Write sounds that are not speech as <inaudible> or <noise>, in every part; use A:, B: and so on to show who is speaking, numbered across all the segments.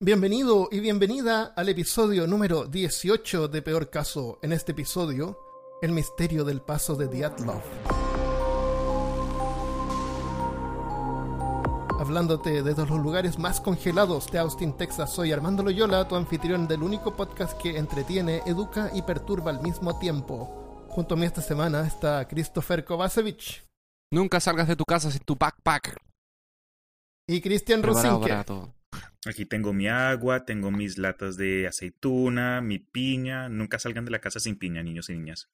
A: Bienvenido y bienvenida al episodio número 18 de Peor Caso. En este episodio, el misterio del paso de Diatlov. Hablándote desde los lugares más congelados de Austin, Texas, soy Armando Loyola, tu anfitrión del único podcast que entretiene, educa y perturba al mismo tiempo. Junto a mí esta semana está Christopher Kovacevic
B: Nunca salgas de tu casa sin tu backpack.
A: y Cristian
B: todo.
C: Aquí tengo mi agua, tengo mis latas de aceituna, mi piña. Nunca salgan de la casa sin piña, niños y niñas.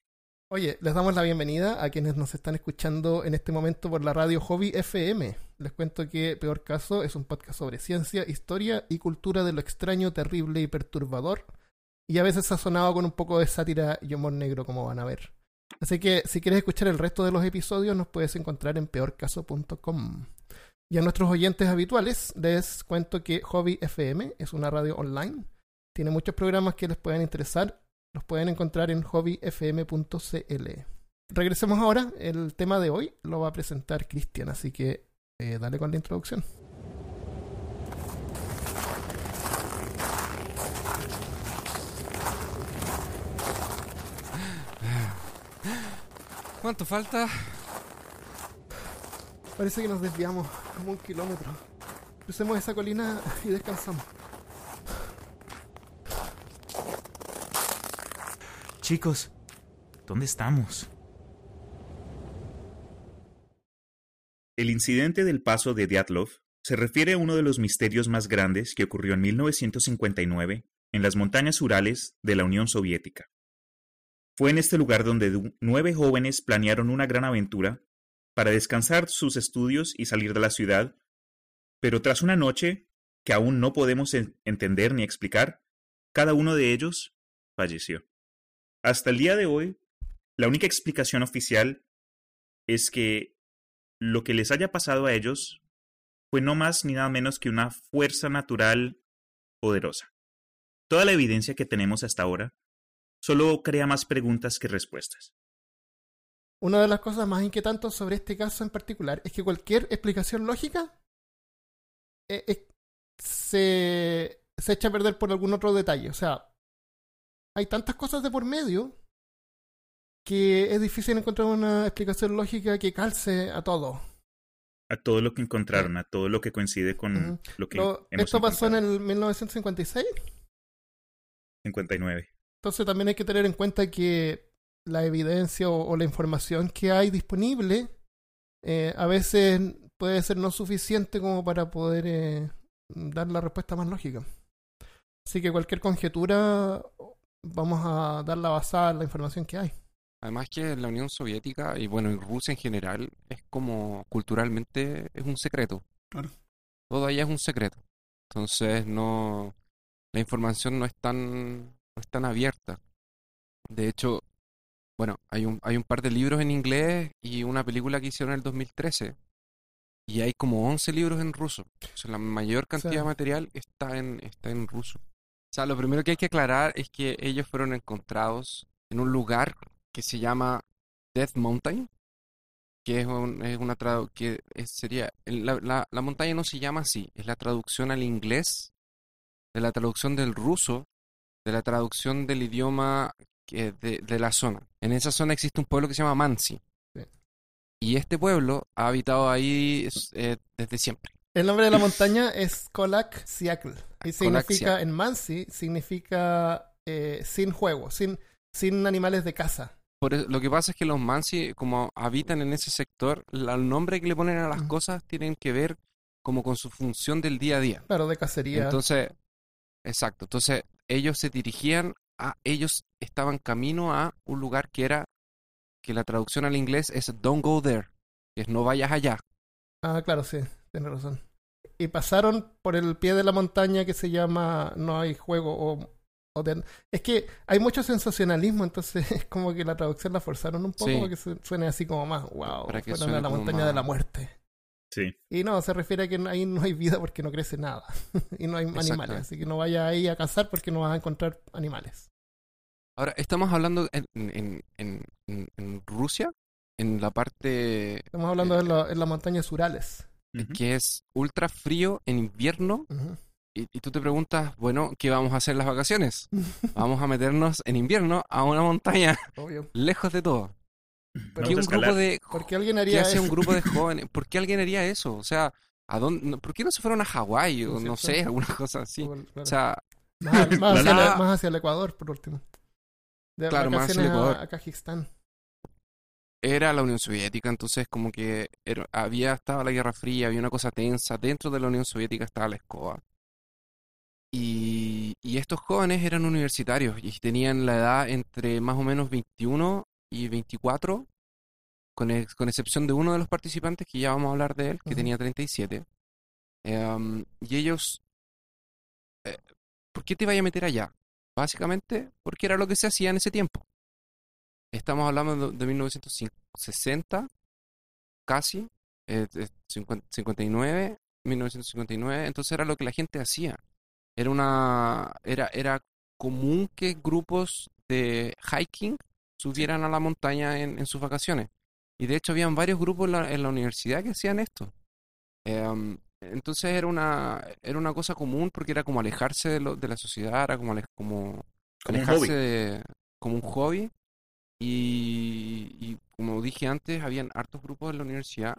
A: Oye, les damos la bienvenida a quienes nos están escuchando en este momento por la radio Hobby FM. Les cuento que Peor Caso es un podcast sobre ciencia, historia y cultura de lo extraño, terrible y perturbador. Y a veces sazonado con un poco de sátira y humor negro, como van a ver. Así que si quieres escuchar el resto de los episodios, nos puedes encontrar en peorcaso.com. Y a nuestros oyentes habituales les cuento que Hobby FM es una radio online. Tiene muchos programas que les pueden interesar. Los pueden encontrar en hobbyfm.cl. Regresemos ahora. El tema de hoy lo va a presentar Cristian, así que eh, dale con la introducción.
B: ¿Cuánto falta?
A: Parece que nos desviamos como un kilómetro. Crucemos esa colina y descansamos.
C: Chicos, ¿dónde estamos? El incidente del paso de Dyatlov se refiere a uno de los misterios más grandes que ocurrió en 1959 en las montañas Urales de la Unión Soviética. Fue en este lugar donde nueve jóvenes planearon una gran aventura para descansar sus estudios y salir de la ciudad, pero tras una noche que aún no podemos en- entender ni explicar, cada uno de ellos falleció. Hasta el día de hoy, la única explicación oficial es que lo que les haya pasado a ellos fue no más ni nada menos que una fuerza natural poderosa. Toda la evidencia que tenemos hasta ahora solo crea más preguntas que respuestas.
A: Una de las cosas más inquietantes sobre este caso en particular es que cualquier explicación lógica eh, eh, se, se echa a perder por algún otro detalle. O sea, hay tantas cosas de por medio que es difícil encontrar una explicación lógica que calce a todo.
C: A todo lo que encontraron, a todo lo que coincide con lo que
A: Lo-
C: hemos
A: esto pasó en el 1956,
C: 59.
A: entonces también hay que tener en cuenta que la evidencia o, o la información que hay disponible eh, a veces puede ser no suficiente como para poder eh, dar la respuesta más lógica. Así que cualquier conjetura vamos a darla basada en la información que hay.
B: Además que en la Unión Soviética y bueno, en Rusia en general es como culturalmente es un secreto.
A: Claro.
B: Todo allá es un secreto. Entonces no la información no es tan no es tan abierta. De hecho, bueno, hay un hay un par de libros en inglés y una película que hicieron en el 2013 y hay como 11 libros en ruso. O sea, la mayor cantidad de material está en está en ruso. O sea, lo primero que hay que aclarar es que ellos fueron encontrados en un lugar que se llama Death Mountain, que es, un- es una que es- sería la, la- la montaña no se llama así, es la traducción al inglés de la traducción del ruso, de la traducción del idioma que- de, de la zona. En esa zona existe un pueblo que se llama Mansi.
A: Sí.
B: Y este pueblo ha habitado ahí eh, desde siempre.
A: El nombre de la <clears throat> montaña es Kolak Siakl. Y significa, en Mansi, significa eh, sin juego, sin, sin animales de caza.
B: Por eso- lo que pasa es que los Mansi, como habitan en ese sector, la- el nombre que le ponen a las cosas tienen que ver como con su función del día a día.
A: Claro, de cacería.
B: Entonces, exacto. Entonces, ellos se dirigían a, ellos estaban camino a un lugar que era, que la traducción al inglés es don't go there, que es no vayas allá.
A: Ah, claro, sí, tienes razón. Y pasaron por el pie de la montaña que se llama No hay juego o, o de- Es que hay mucho sensacionalismo, entonces <laughs> es como que la traducción la forzaron un poco
B: Sí.
A: para que se- suene así como más, wow,
B: Para que
A: fueron a la montaña
B: más-
A: de la muerte.
C: Sí.
A: Y no, se refiere a que ahí no hay vida porque no crece nada. <laughs> y no hay animales, así que no vaya ahí a cazar porque no vas a encontrar animales.
B: Ahora, estamos hablando en, en, en, en- Rusia, en la parte
A: Estamos hablando de la, en las montañas Urales.
C: Ujú.
B: que es ultra frío en invierno
A: Ujú.
B: y, y tú te preguntas, bueno, ¿qué vamos a hacer en las vacaciones? <laughs> Vamos a meternos en invierno a una montaña
A: Obvio. <laughs>
B: lejos de todo. ¿Por
C: Vamos
B: qué
C: a
B: un grupo de
A: ¿Por qué alguien
B: ¿Qué
A: haría
B: hace
A: eso?
B: un grupo de <laughs> jóvenes? ¿Por qué alguien haría eso? O sea, ¿a dónde, no- ¿por qué no se fueron a Hawái o
A: ¿No
B: sé, alguna cosa así?
A: Claro.
B: O sea,
A: más, hacia
B: La-
A: el, más hacia el Ecuador, por último. De
B: Claro, más hacia el
A: a-
B: Ecuador.
A: a
B: era la Unión Soviética, entonces como que era- había estaba la Guerra Fría, había una cosa tensa, dentro de la Unión Soviética estaba la escoba. Y, y estos jóvenes eran universitarios y tenían la edad entre más o menos 21 y 24, con, ex- con excepción de uno de los participantes, que ya vamos a hablar de él, que
A: Ujú.
B: tenía 37. Em, y ellos, eh, ¿por qué te vaya a meter allá? Básicamente porque era lo que se hacía en ese tiempo. Estamos hablando de, de 1960, casi, eh, eh, 50 59, 1959, entonces era lo que la gente hacía. Era una, era, era común que grupos de hiking subieran a la montaña en, en sus vacaciones. Y de hecho habían varios grupos en la, en la universidad que hacían esto. Em, entonces era una, era una cosa común porque era como alejarse de, lo- de la sociedad, era como, ale- como
C: Como un
B: alejarse
C: hobby.
B: de- como un hobby. Y, y como dije antes, habían hartos grupos en la universidad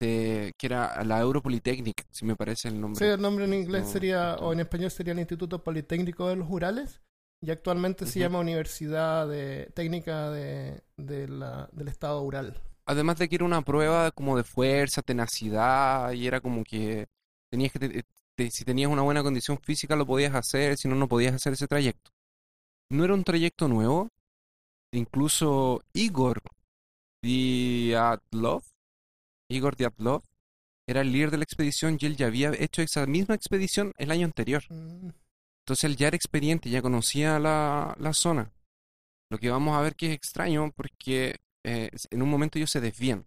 B: de, que era la Europolitechnic, si me parece el nombre.
A: Sí, el nombre en inglés
B: No,
A: sería,
B: no.
A: o en español sería el Instituto Politécnico de los Urales, y actualmente se llama Universidad de Técnica de, de la- del Estado Ural.
B: Además de que era una prueba como de fuerza, tenacidad, y era como que tenías que, te- te- si tenías una buena condición física lo podías hacer, si no, no podías hacer ese trayecto. No era un trayecto nuevo, incluso Igor Dyatlov, Igor Dyatlov, era el líder de la expedición y él ya había hecho esa misma expedición el año anterior.
A: Mm,
B: Entonces él ya era experiente, ya conocía la, la zona. Lo que vamos a ver que es extraño porque eh, en un momento ellos se desvían.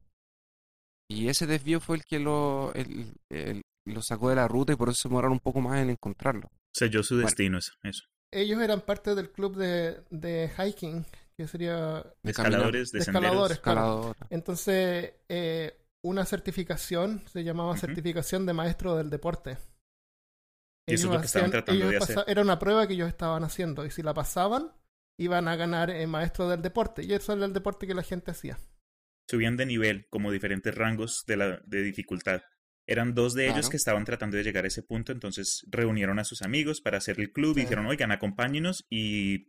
B: Y ese desvío fue el que lo, el- el- lo sacó de la ruta y por eso se demoraron un poco más en encontrarlo.
C: Selló su destino, eso. eso.
A: Ellos eran parte del club de, de hiking, que sería
C: De escaladores, de,
A: de escaladores. claro. Entonces, eh, una certificación se llamaba certificación de maestro del deporte.
C: Y eso es lo que estaban tratando de hacer.
A: Era una prueba que ellos estaban haciendo y si la pasaban, iban a ganar eh, maestro del deporte. Y eso era el deporte que la gente hacía.
C: Subían de nivel, como diferentes rangos de, la, de dificultad. Eran dos de ellos
B: Claro.
C: que estaban tratando de llegar a ese punto, entonces reunieron a sus amigos para hacer el club
A: Sí.
C: y dijeron, oigan, acompáñenos y,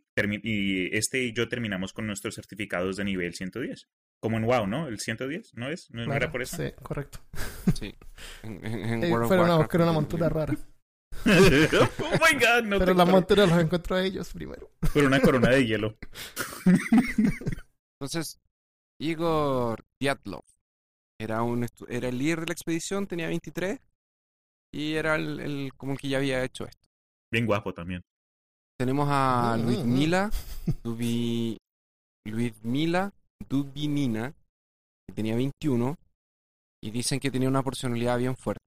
C: este y yo terminamos con nuestros certificados de nivel 110. Como en WoW, ¿no? El 110, ¿no es? ¿No,
A: Claro,
C: era por eso?
A: Sí, correcto.
B: Sí. En, en- en <laughs>
A: Ellos
B: World of
A: fueron a
B: Warcraft,
A: buscar una montura rara.
C: Oh my god, no
A: Pero
C: creo.
A: monturas los encontró a ellos primero.
C: Por una corona de hielo. <laughs>
B: Entonces, Igor Dyatlov era, un, era el líder de la expedición, tenía 23 y era el, el- como el que ya había hecho esto.
C: Bien guapo también.
B: Tenemos a
A: Mm, mm,
B: Luismila <laughs> Dubi, Luismila Dubinina, que tenía 21, y dicen que tenía una personalidad bien fuerte.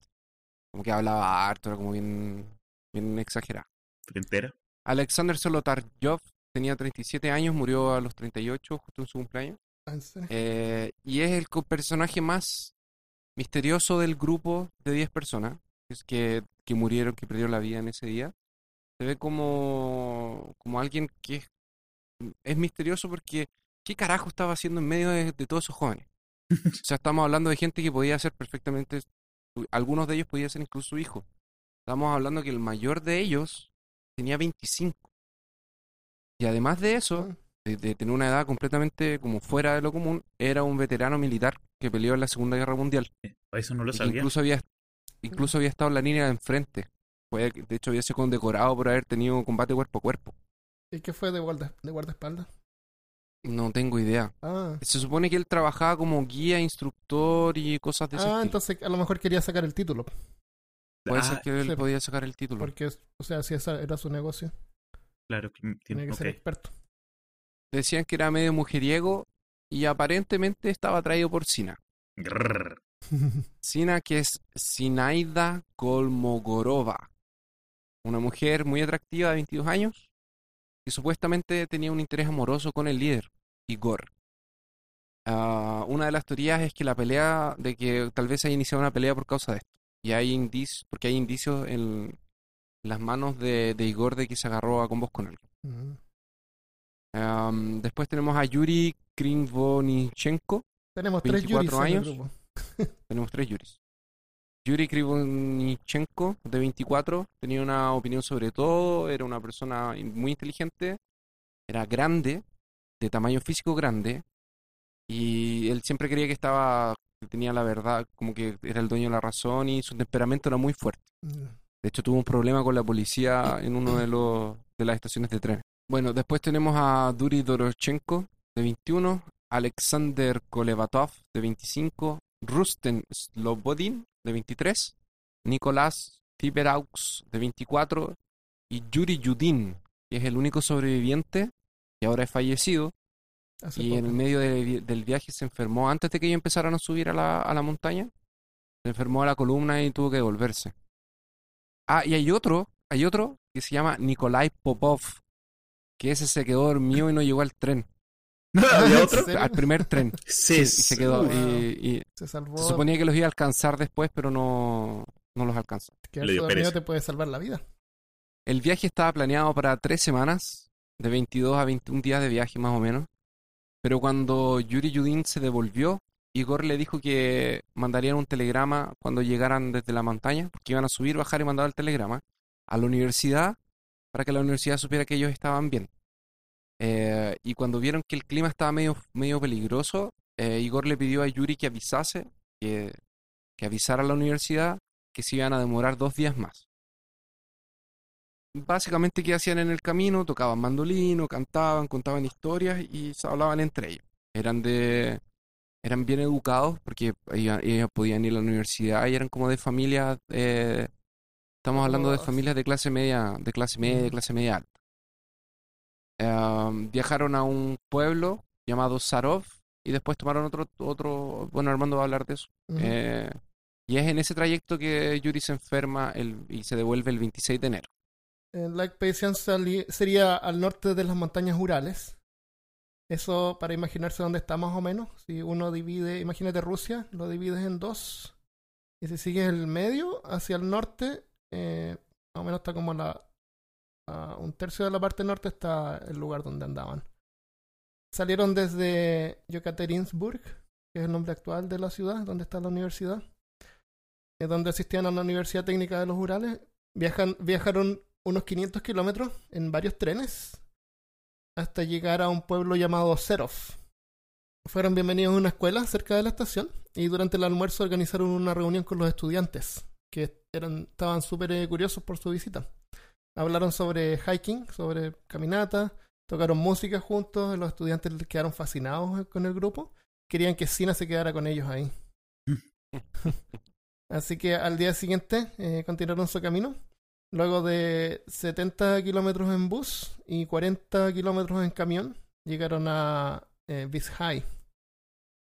B: Como que hablaba harto, era como bien, bien exagerada.
C: Frentera.
B: Alexander Solotaryov tenía 37 años, murió a los 38, justo en su cumpleaños.
A: ¿En serio?
B: Eh, y es el personaje más misterioso del grupo de 10 personas es que, que murieron, que perdieron la vida en ese día. Se ve como, como alguien que es, es misterioso porque ¿qué carajo estaba haciendo en medio de, de todos esos jóvenes? <laughs> O sea, estamos hablando de gente que podía ser perfectamente, algunos de ellos podían ser incluso su hijo. Estamos hablando que el mayor de ellos tenía 25. Y además de eso,
A: Mm.
B: de, de tener una edad completamente como fuera de lo común, era un veterano militar que peleó en la Segunda Guerra Mundial.
C: Eso no lo sabía.
B: incluso había, incluso había estado en la línea de enfrente. Fue, de hecho, había sido condecorado por haber tenido combate cuerpo a cuerpo.
A: ¿Y qué fue de, guarda, de guardaespaldas?
B: No tengo idea.
A: Ah,
B: Se supone que él trabajaba como guía, instructor y cosas de ese
A: ah
B: estilo.
A: entonces a lo mejor quería sacar el título.
B: Puede
C: Ah,
B: ser que él
A: sí.
B: podía sacar el título.
A: Porque, o sea, si ese era su negocio,
C: Claro, que
A: tenía
C: tiene,
A: que ser experto.
B: Decían que era medio mujeriego y aparentemente estaba atraído por Sina.
C: Grrr. <laughs>
B: Sina, que es Sinaida Kolmogorova, una mujer muy atractiva de 22 años y supuestamente tenía un interés amoroso con el líder, Igor. Ah, una de las teorías es que la pelea, de que tal vez haya iniciado una pelea por causa de esto. Y hay indicios, porque hay indicios en, las manos de, de Igor de que se agarró a combos con él. Después tenemos a Yuri Krivoninchenko.
A: Tenemos tres
B: 24
A: Yuris
B: años. <laughs> Tenemos tres Yuris. Yuri Krivonichenko, de 24, tenía una opinión sobre todo, era una persona muy inteligente, era grande, de tamaño físico grande, y él siempre creía que estaba, que tenía la verdad, como que era el dueño de la razón, y su temperamento era muy fuerte.
A: Mm.
B: De hecho, tuvo un problema con la policía en uno de los de las estaciones de tren. Bueno, después tenemos a Duri Dorochenko, de 21, Alexander Kolevatov, de 25, Rusten Slobodin, de 23, Nicolás Tiberaux, de 24, y Yuri Yudin, que es el único sobreviviente, que ahora es fallecido,
A: Hace
B: y en el medio de- del viaje se enfermó antes de que ellos empezaran a subir a la, a la montaña. Se enfermó a la columna y tuvo que devolverse. Ah, y hay otro, hay otro que se llama Nikolai Popov, que ese se quedó dormido y no llegó al tren, <laughs>
C: ¿Había otro?
B: Al primer tren.
C: Sí,
B: y se quedó.
A: wow.
B: Y, y
A: Se salvó.
B: se suponía que los iba a alcanzar después, pero no, no los alcanzó.
A: que dormido te puede salvar la vida.
B: El viaje estaba planeado para tres semanas, de 22 a 21 días de viaje más o menos. Pero cuando Yuri Yudin se devolvió, Igor le dijo que mandarían un telegrama cuando llegaran desde la montaña, porque iban a subir, bajar y mandar el telegrama a la universidad para que la universidad supiera que ellos estaban bien. Eh, y cuando vieron que el clima estaba medio, medio peligroso, eh, Igor le pidió a Yuri que avisase, que, que avisara a la universidad que se iban a demorar dos días más básicamente qué hacían en el camino, tocaban mandolino, cantaban, contaban historias y se hablaban entre ellos. Eran de eran bien educados porque ellos, ellos podían ir a la universidad y eran como de familias eh, estamos hablando de familias de clase media, de clase media,
A: Ujú.
B: clase media alta. Em, viajaron a un pueblo llamado Sarov y después tomaron otro otro, bueno, Armando va a hablar de eso. Eh, y es en ese trayecto que Yuri se enferma el- y se devuelve el 26 de enero.
A: Eh, Lake sali- sería al norte de las montañas Urales. Eso para imaginarse dónde está más o menos. Si uno divide, imagínate Rusia, lo divides en dos. Y si sigues el medio hacia el norte, eh, más o menos está como la, un tercio de la parte norte está el lugar donde andaban. Salieron desde Yekaterinburg, que es el nombre actual de la ciudad, donde está la universidad, eh, donde asistían a la Universidad Técnica de los Urales. Viajan, viajaron unos 500 kilómetros en varios trenes hasta llegar a un pueblo llamado Serov. Fueron bienvenidos a una escuela cerca de la estación y durante el almuerzo organizaron una reunión con los estudiantes que eran, estaban súper eh, curiosos por su visita. Hablaron sobre hiking, sobre caminata, tocaron música juntos, los estudiantes quedaron fascinados con el grupo, querían que Sina se quedara con ellos ahí. <laughs> Así que al día siguiente eh, continuaron su camino. Luego de 70 kilómetros en bus y 40 kilómetros en camión, llegaron a eh,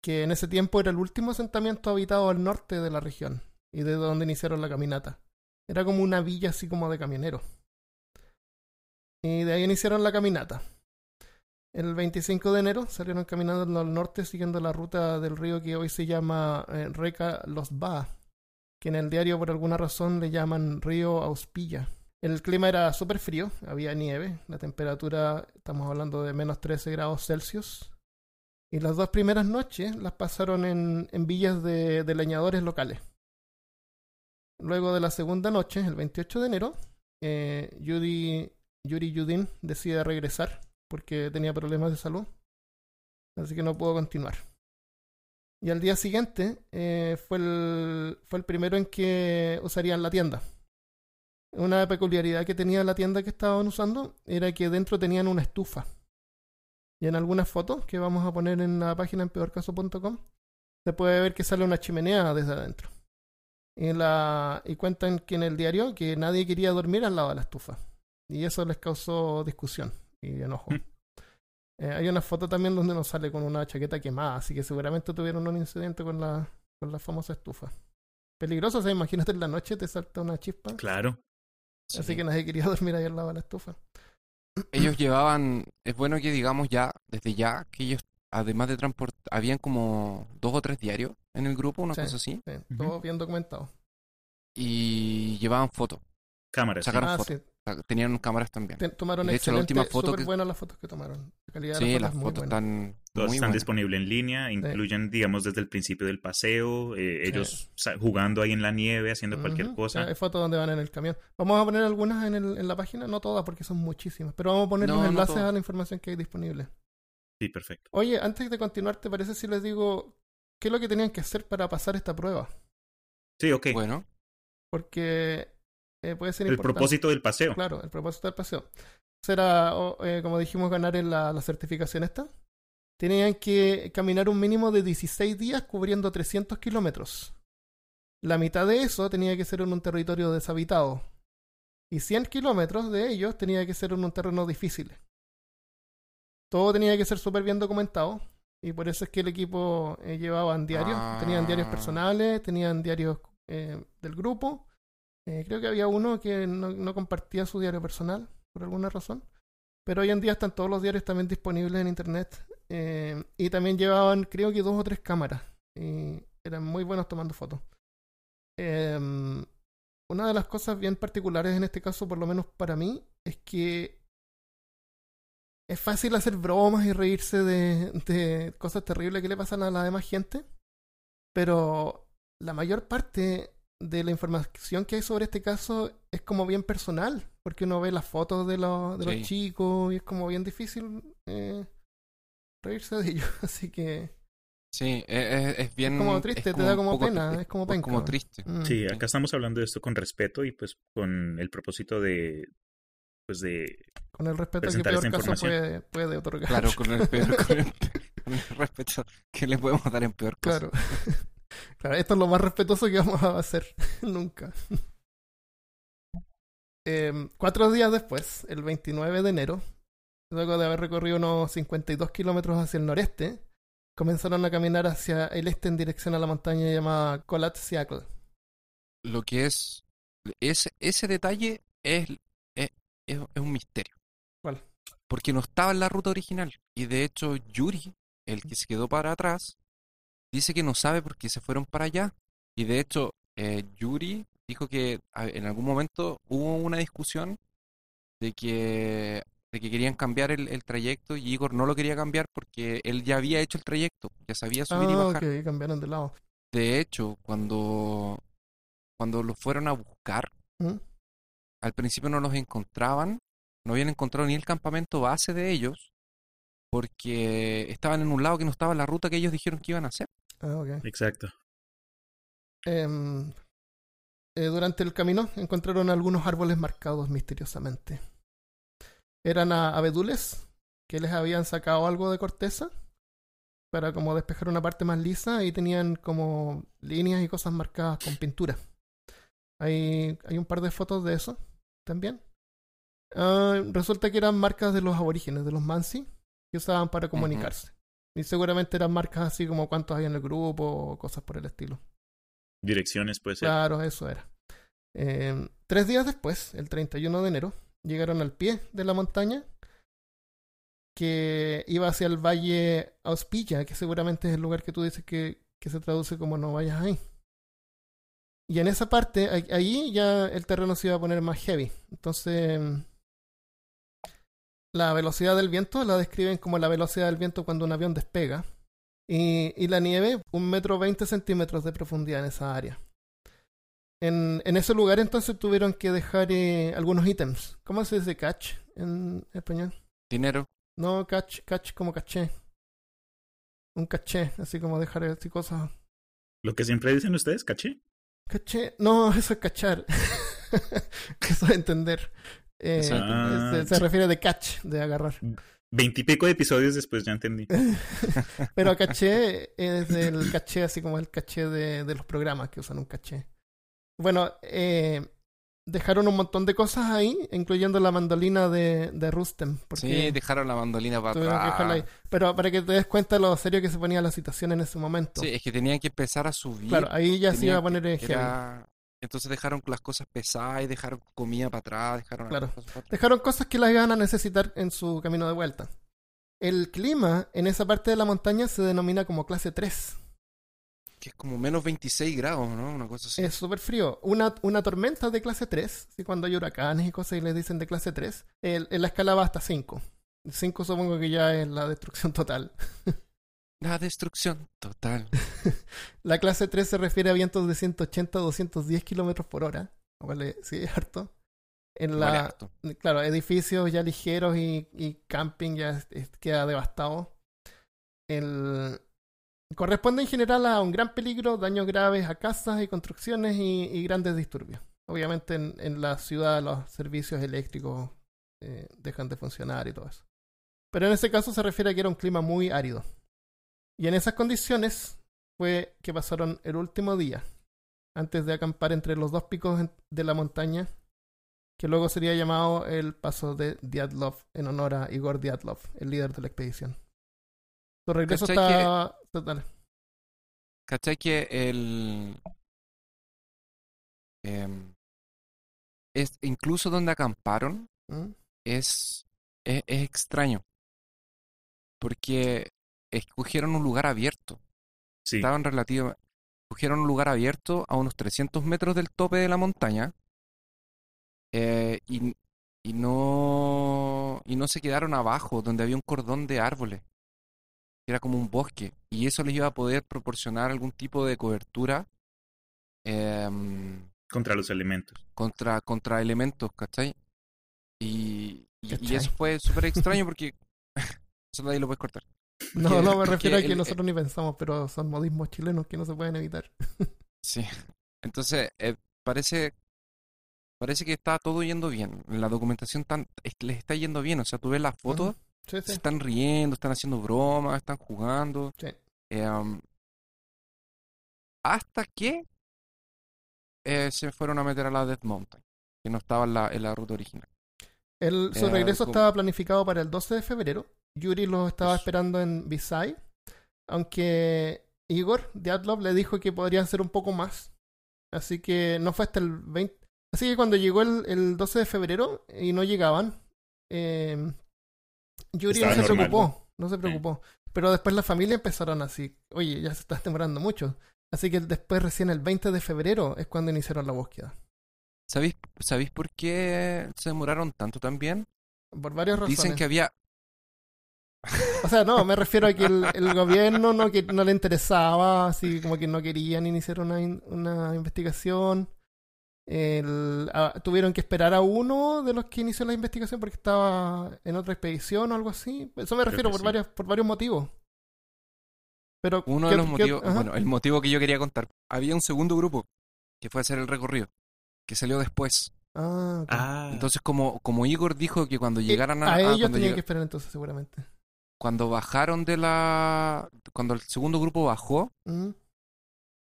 A: que en ese tiempo era el último asentamiento habitado al norte de la región y de donde iniciaron la caminata. Era como una villa así como de camioneros. Y de ahí iniciaron la caminata. El 25 de enero salieron caminando al norte siguiendo la ruta del río que hoy se llama eh, Reka Los Ba, que en el diario por alguna razón le llaman río Auspilla. El clima era súper frío, había nieve, la temperatura, estamos hablando de menos 13 grados Celsius. Y las dos primeras noches las pasaron en, villas de, leñadores locales. Luego de la segunda noche, el 28 de enero, eh, Yuri, Yuri Yudin decide regresar porque tenía problemas de salud. Así que no pudo continuar. Y al día siguiente eh, fue, el, fue el primero en que usarían la tienda. Una peculiaridad que tenía la tienda que estaban usando era que dentro tenían una estufa. Y en algunas fotos que vamos a poner en la página en peorcaso.com se puede ver que sale una chimenea desde adentro. Y, la, y cuentan que en el diario que nadie quería dormir al lado de la estufa. Y eso les causó discusión y enojo. Eh, hay una foto también donde nos sale con una chaqueta quemada, así que seguramente tuvieron un incidente con la, con la famosa estufa. Peligroso, o sea, imagínate en la noche te salta una chispa,
C: Claro.
A: así
B: Sí.
A: que nadie quería <laughs> dormir ahí al lado de la estufa.
B: Ellos llevaban, es bueno que digamos ya, desde ya, que ellos, además de transportar, habían como dos o tres diarios en el grupo, una
A: Sí.
B: cosa así,
A: Sí. Todo bien documentado.
B: y llevaban fotos.
C: Cámaras. sí.
B: Sacaron
A: Ah,
B: fotos. Tenían cámaras también.
A: Te- tomaron
B: De hecho, la última foto
A: súper
B: que-
A: buenas las fotos que tomaron. La calidad de
B: Sí,
A: las
B: las
A: fotos
B: están
C: Todas están disponibles en línea, incluyen, digamos, desde el principio del paseo, eh,
A: Sí.
C: ellos jugando ahí en la nieve, haciendo cualquier cosa.
A: Hay fotos donde van en el camión. Vamos a poner algunas en, el- en la página, no todas porque son muchísimas, pero vamos a poner
B: No,
A: los
B: no
A: enlaces
B: todas.
A: a la información que hay disponible.
C: Sí, perfecto.
A: Oye, antes de continuar, ¿te parece si les digo qué es lo que tenían que hacer para pasar esta prueba?
C: Sí, ok.
B: Bueno,
A: Porque eh, puede ser
C: el
A: importante.
C: propósito del paseo.
A: Claro, el propósito del paseo. Será, eh, como dijimos, ganar en la, la certificación esta. Tenían que caminar un mínimo de 16 días cubriendo 300 kilómetros. La mitad de eso tenía que ser en un territorio deshabitado. Y 100 kilómetros de ellos tenía que ser en un terreno difícil. Todo tenía que ser súper bien documentado. Y por eso es que el equipo eh, llevaban diarios. Tenían diarios
B: Ah.
A: personales, tenían diarios eh, del grupo. Eh, creo que había uno que no, compartía su diario personal, por alguna razón. Pero hoy en día están todos los diarios también disponibles en internet. Eh, y también llevaban, creo que dos o tres cámaras. Y eran muy buenos tomando fotos. Eh, una de las cosas bien particulares en este caso, por lo menos para mí, es que es fácil hacer bromas y reírse de, de cosas terribles que le pasan a la demás gente. Pero la mayor parte de la información que hay sobre este caso es como bien personal, porque uno ve las fotos de los, de
B: Sí.
A: los chicos y es como bien difícil eh, reírse de ellos. <laughs> Así que
B: sí, es, es- es bien.
A: es como triste,
B: es
A: te da como
B: poco-
A: pena, es como penca.
B: como triste.
A: Mm.
C: Sí, acá estamos hablando de esto con respeto y pues con el propósito de pues de
A: Con el respeto que peor caso puede, puede otorgar.
B: Claro, con el, peor, con, el, <laughs> con el respeto que le podemos dar en peor caso.
A: Claro. Claro, esto es lo más respetuoso que vamos a hacer <laughs> nunca. Em, cuatro días después, el 29 de enero, luego de haber recorrido unos 52 kilómetros hacia el noreste, comenzaron a caminar hacia el este en dirección a la montaña llamada Colatsiacle.
B: Lo que es. Ese, ese detalle es, es un misterio.
A: ¿Cuál?
B: Porque no estaba en la ruta original. Y de hecho, Yuri, el que se quedó para atrás, dice que no sabe por qué se fueron para allá. Y de hecho, eh, Yuri dijo que a- en algún momento hubo una discusión de que, de que querían cambiar el, el trayecto y Igor no lo quería cambiar porque él ya había hecho el trayecto, ya sabía subir y
A: Ah,
B: bajar.
A: cambiaron de lado.
B: De hecho, cuando, cuando los fueron a buscar,
A: ¿Mm?
B: al principio no los encontraban, no habían encontrado ni el campamento base de ellos, porque estaban en un lado que no estaba en la ruta que ellos dijeron que iban a hacer.
A: Ah, ok.
C: exacto.
A: Em, eh, durante el camino encontraron algunos árboles marcados misteriosamente. Eran a- abedules que les habían sacado algo de corteza para como despejar una parte más lisa y tenían como líneas y cosas marcadas con pintura. Hay, hay un par de fotos de eso también. Ah, resulta que eran marcas de los aborígenes, de los Mansi, que usaban para comunicarse. Y seguramente eran marcas así como cuántos hay en el grupo o cosas por el estilo.
C: Direcciones puede ser.
A: Claro, eso era. Eh, tres días después, el 31 de enero, llegaron al pie de la montaña que iba hacia el valle Auspilla, que seguramente es el lugar que tú dices que, que se traduce como no vayas ahí. Y en esa parte, a- ahí ya el terreno se iba a poner más heavy. Entonces, la velocidad del viento la describen como la velocidad del viento cuando un avión despega. Y, y la nieve, un metro veinte centímetros de profundidad en esa área. En, en ese lugar entonces tuvieron que dejar eh, algunos ítems. ¿Cómo se dice catch en español?
B: Dinero,
A: No catch, catch como caché. Un caché, así como dejar así cosas.
C: Lo que siempre dicen ustedes, caché.
A: Caché, no, <laughs> eso es cachar. <laughs> eso es entender. Eh, se, se refiere de catch, de agarrar.
C: Veintipico de episodios después ya entendí. <laughs>
A: Pero caché es <laughs> el caché, así como el caché de, de los programas que usan un caché. Bueno, eh, dejaron un montón de cosas ahí, incluyendo la mandolina de, de Rustem. Porque
B: sí, dejaron la mandolina para
A: ahí.
B: atrás.
A: Pero para que te des cuenta lo serio que se ponía la situación en ese momento.
B: Sí, es que tenían que empezar a subir.
A: claro, ahí ya se iba a poner heavy.
B: era- Entonces dejaron las cosas pesadas y dejaron comida para atrás, dejaron
A: Claro.
B: cosas para atrás.
A: Dejaron cosas que las iban a necesitar en su camino de vuelta. El clima en esa parte de la montaña se denomina como clase 3.
B: que es como menos 26 grados, ¿no? Una cosa así.
A: Es súper frío. Una, una tormenta de clase 3, ¿sí? cuando hay huracanes y cosas y les dicen de clase 3, el- en la escala va hasta 5. 5 supongo que ya es la destrucción total. <laughs>
B: La destrucción total. <laughs>
A: La clase 3 se refiere a vientos de 180 a 210 kilómetros por hora. es- sí, es harto. En
B: Vale,
A: la,
B: harto.
A: claro, edificios ya ligeros y, y camping ya es- queda devastado. El, corresponde en general a un gran peligro, daños graves a casas y construcciones y, y grandes disturbios. Obviamente en, en la ciudad los servicios eléctricos eh, dejan de funcionar y todo eso. Pero en ese caso se refiere a que era un clima muy árido. Y en esas condiciones fue que pasaron el último día, antes de acampar entre los dos picos de la montaña, que luego sería llamado el paso de Diatlov en honor a Igor Diatlov, el líder de la expedición. Su regreso
B: ¿Cachai
A: está... dale.
B: ¿Cachai que el... em, es, incluso donde acamparon
A: ¿Mm?
B: es, es, es extraño. Porque escogieron un lugar abierto.
C: Sí,
B: Estaban relativamente... Escogieron un lugar abierto a unos 300 metros del tope de la montaña. eh, y, y no... Y no se quedaron abajo, donde había un cordón de árboles. Era como un bosque. Y eso les iba a poder proporcionar algún tipo de cobertura. em,
C: contra los elementos.
B: contra, contra elementos, ¿cachai? Y, y, eso fue súper extraño <laughs> porque <laughs> eso de ahí lo puedes cortar. <laughs>
A: No, no, me
B: que
A: refiero a que
B: el-
A: nosotros ni pensamos, pero son modismos chilenos que no se pueden evitar. <laughs>
B: Sí. Entonces, eh, parece parece que está todo yendo bien. La documentación tan, es- les está yendo bien. O sea, tú ves las fotos.
A: Sí,
B: se están riendo, están haciendo bromas, están jugando.
A: Sí.
B: Eh, um, hasta que eh, se fueron a meter a la Death Mountain, que no estaba en la, en la ruta original.
A: El, su regreso
B: como-
A: estaba planificado para el 12 de febrero. Yuri lo estaba esperando en Visay, aunque Igor Diatlov le dijo que podrían ser un poco más. Así que no fue hasta el 20. Así que cuando llegó el, el 12 de febrero y no llegaban, eh, Yuri no se
C: normal,
A: preocupó. No se preocupó. Pero después la familia empezaron así. Oye, ya se está demorando mucho. Así que después, recién el 20 de febrero, es cuando iniciaron la búsqueda.
B: ¿Sabéis, ¿Sabéis por qué se demoraron tanto también?
A: Por varias razones.
B: Dicen que había
A: O sea, no, me refiero a que el, el gobierno no, que no le interesaba, así como que no querían iniciar una, in- una investigación. El- tuvieron que esperar a uno de los que inició la investigación porque estaba en otra expedición o algo así. Eso me
C: Creo
A: refiero por,
C: sí.
A: varios, por varios motivos. Pero,
B: Uno
A: ¿qué-
B: de los motivos, bueno, el motivo que yo quería contar, había un segundo grupo que fue a hacer el recorrido, que salió después.
A: Ah, ok.
C: Ah,
B: Entonces, como, como Igor dijo que cuando
A: Eh,
B: llegaran a,
A: a
B: ah,
A: ellos
B: cuando,
A: tenían que esperar entonces seguramente.
B: Cuando bajaron de la, cuando el segundo grupo bajó,
A: Mm,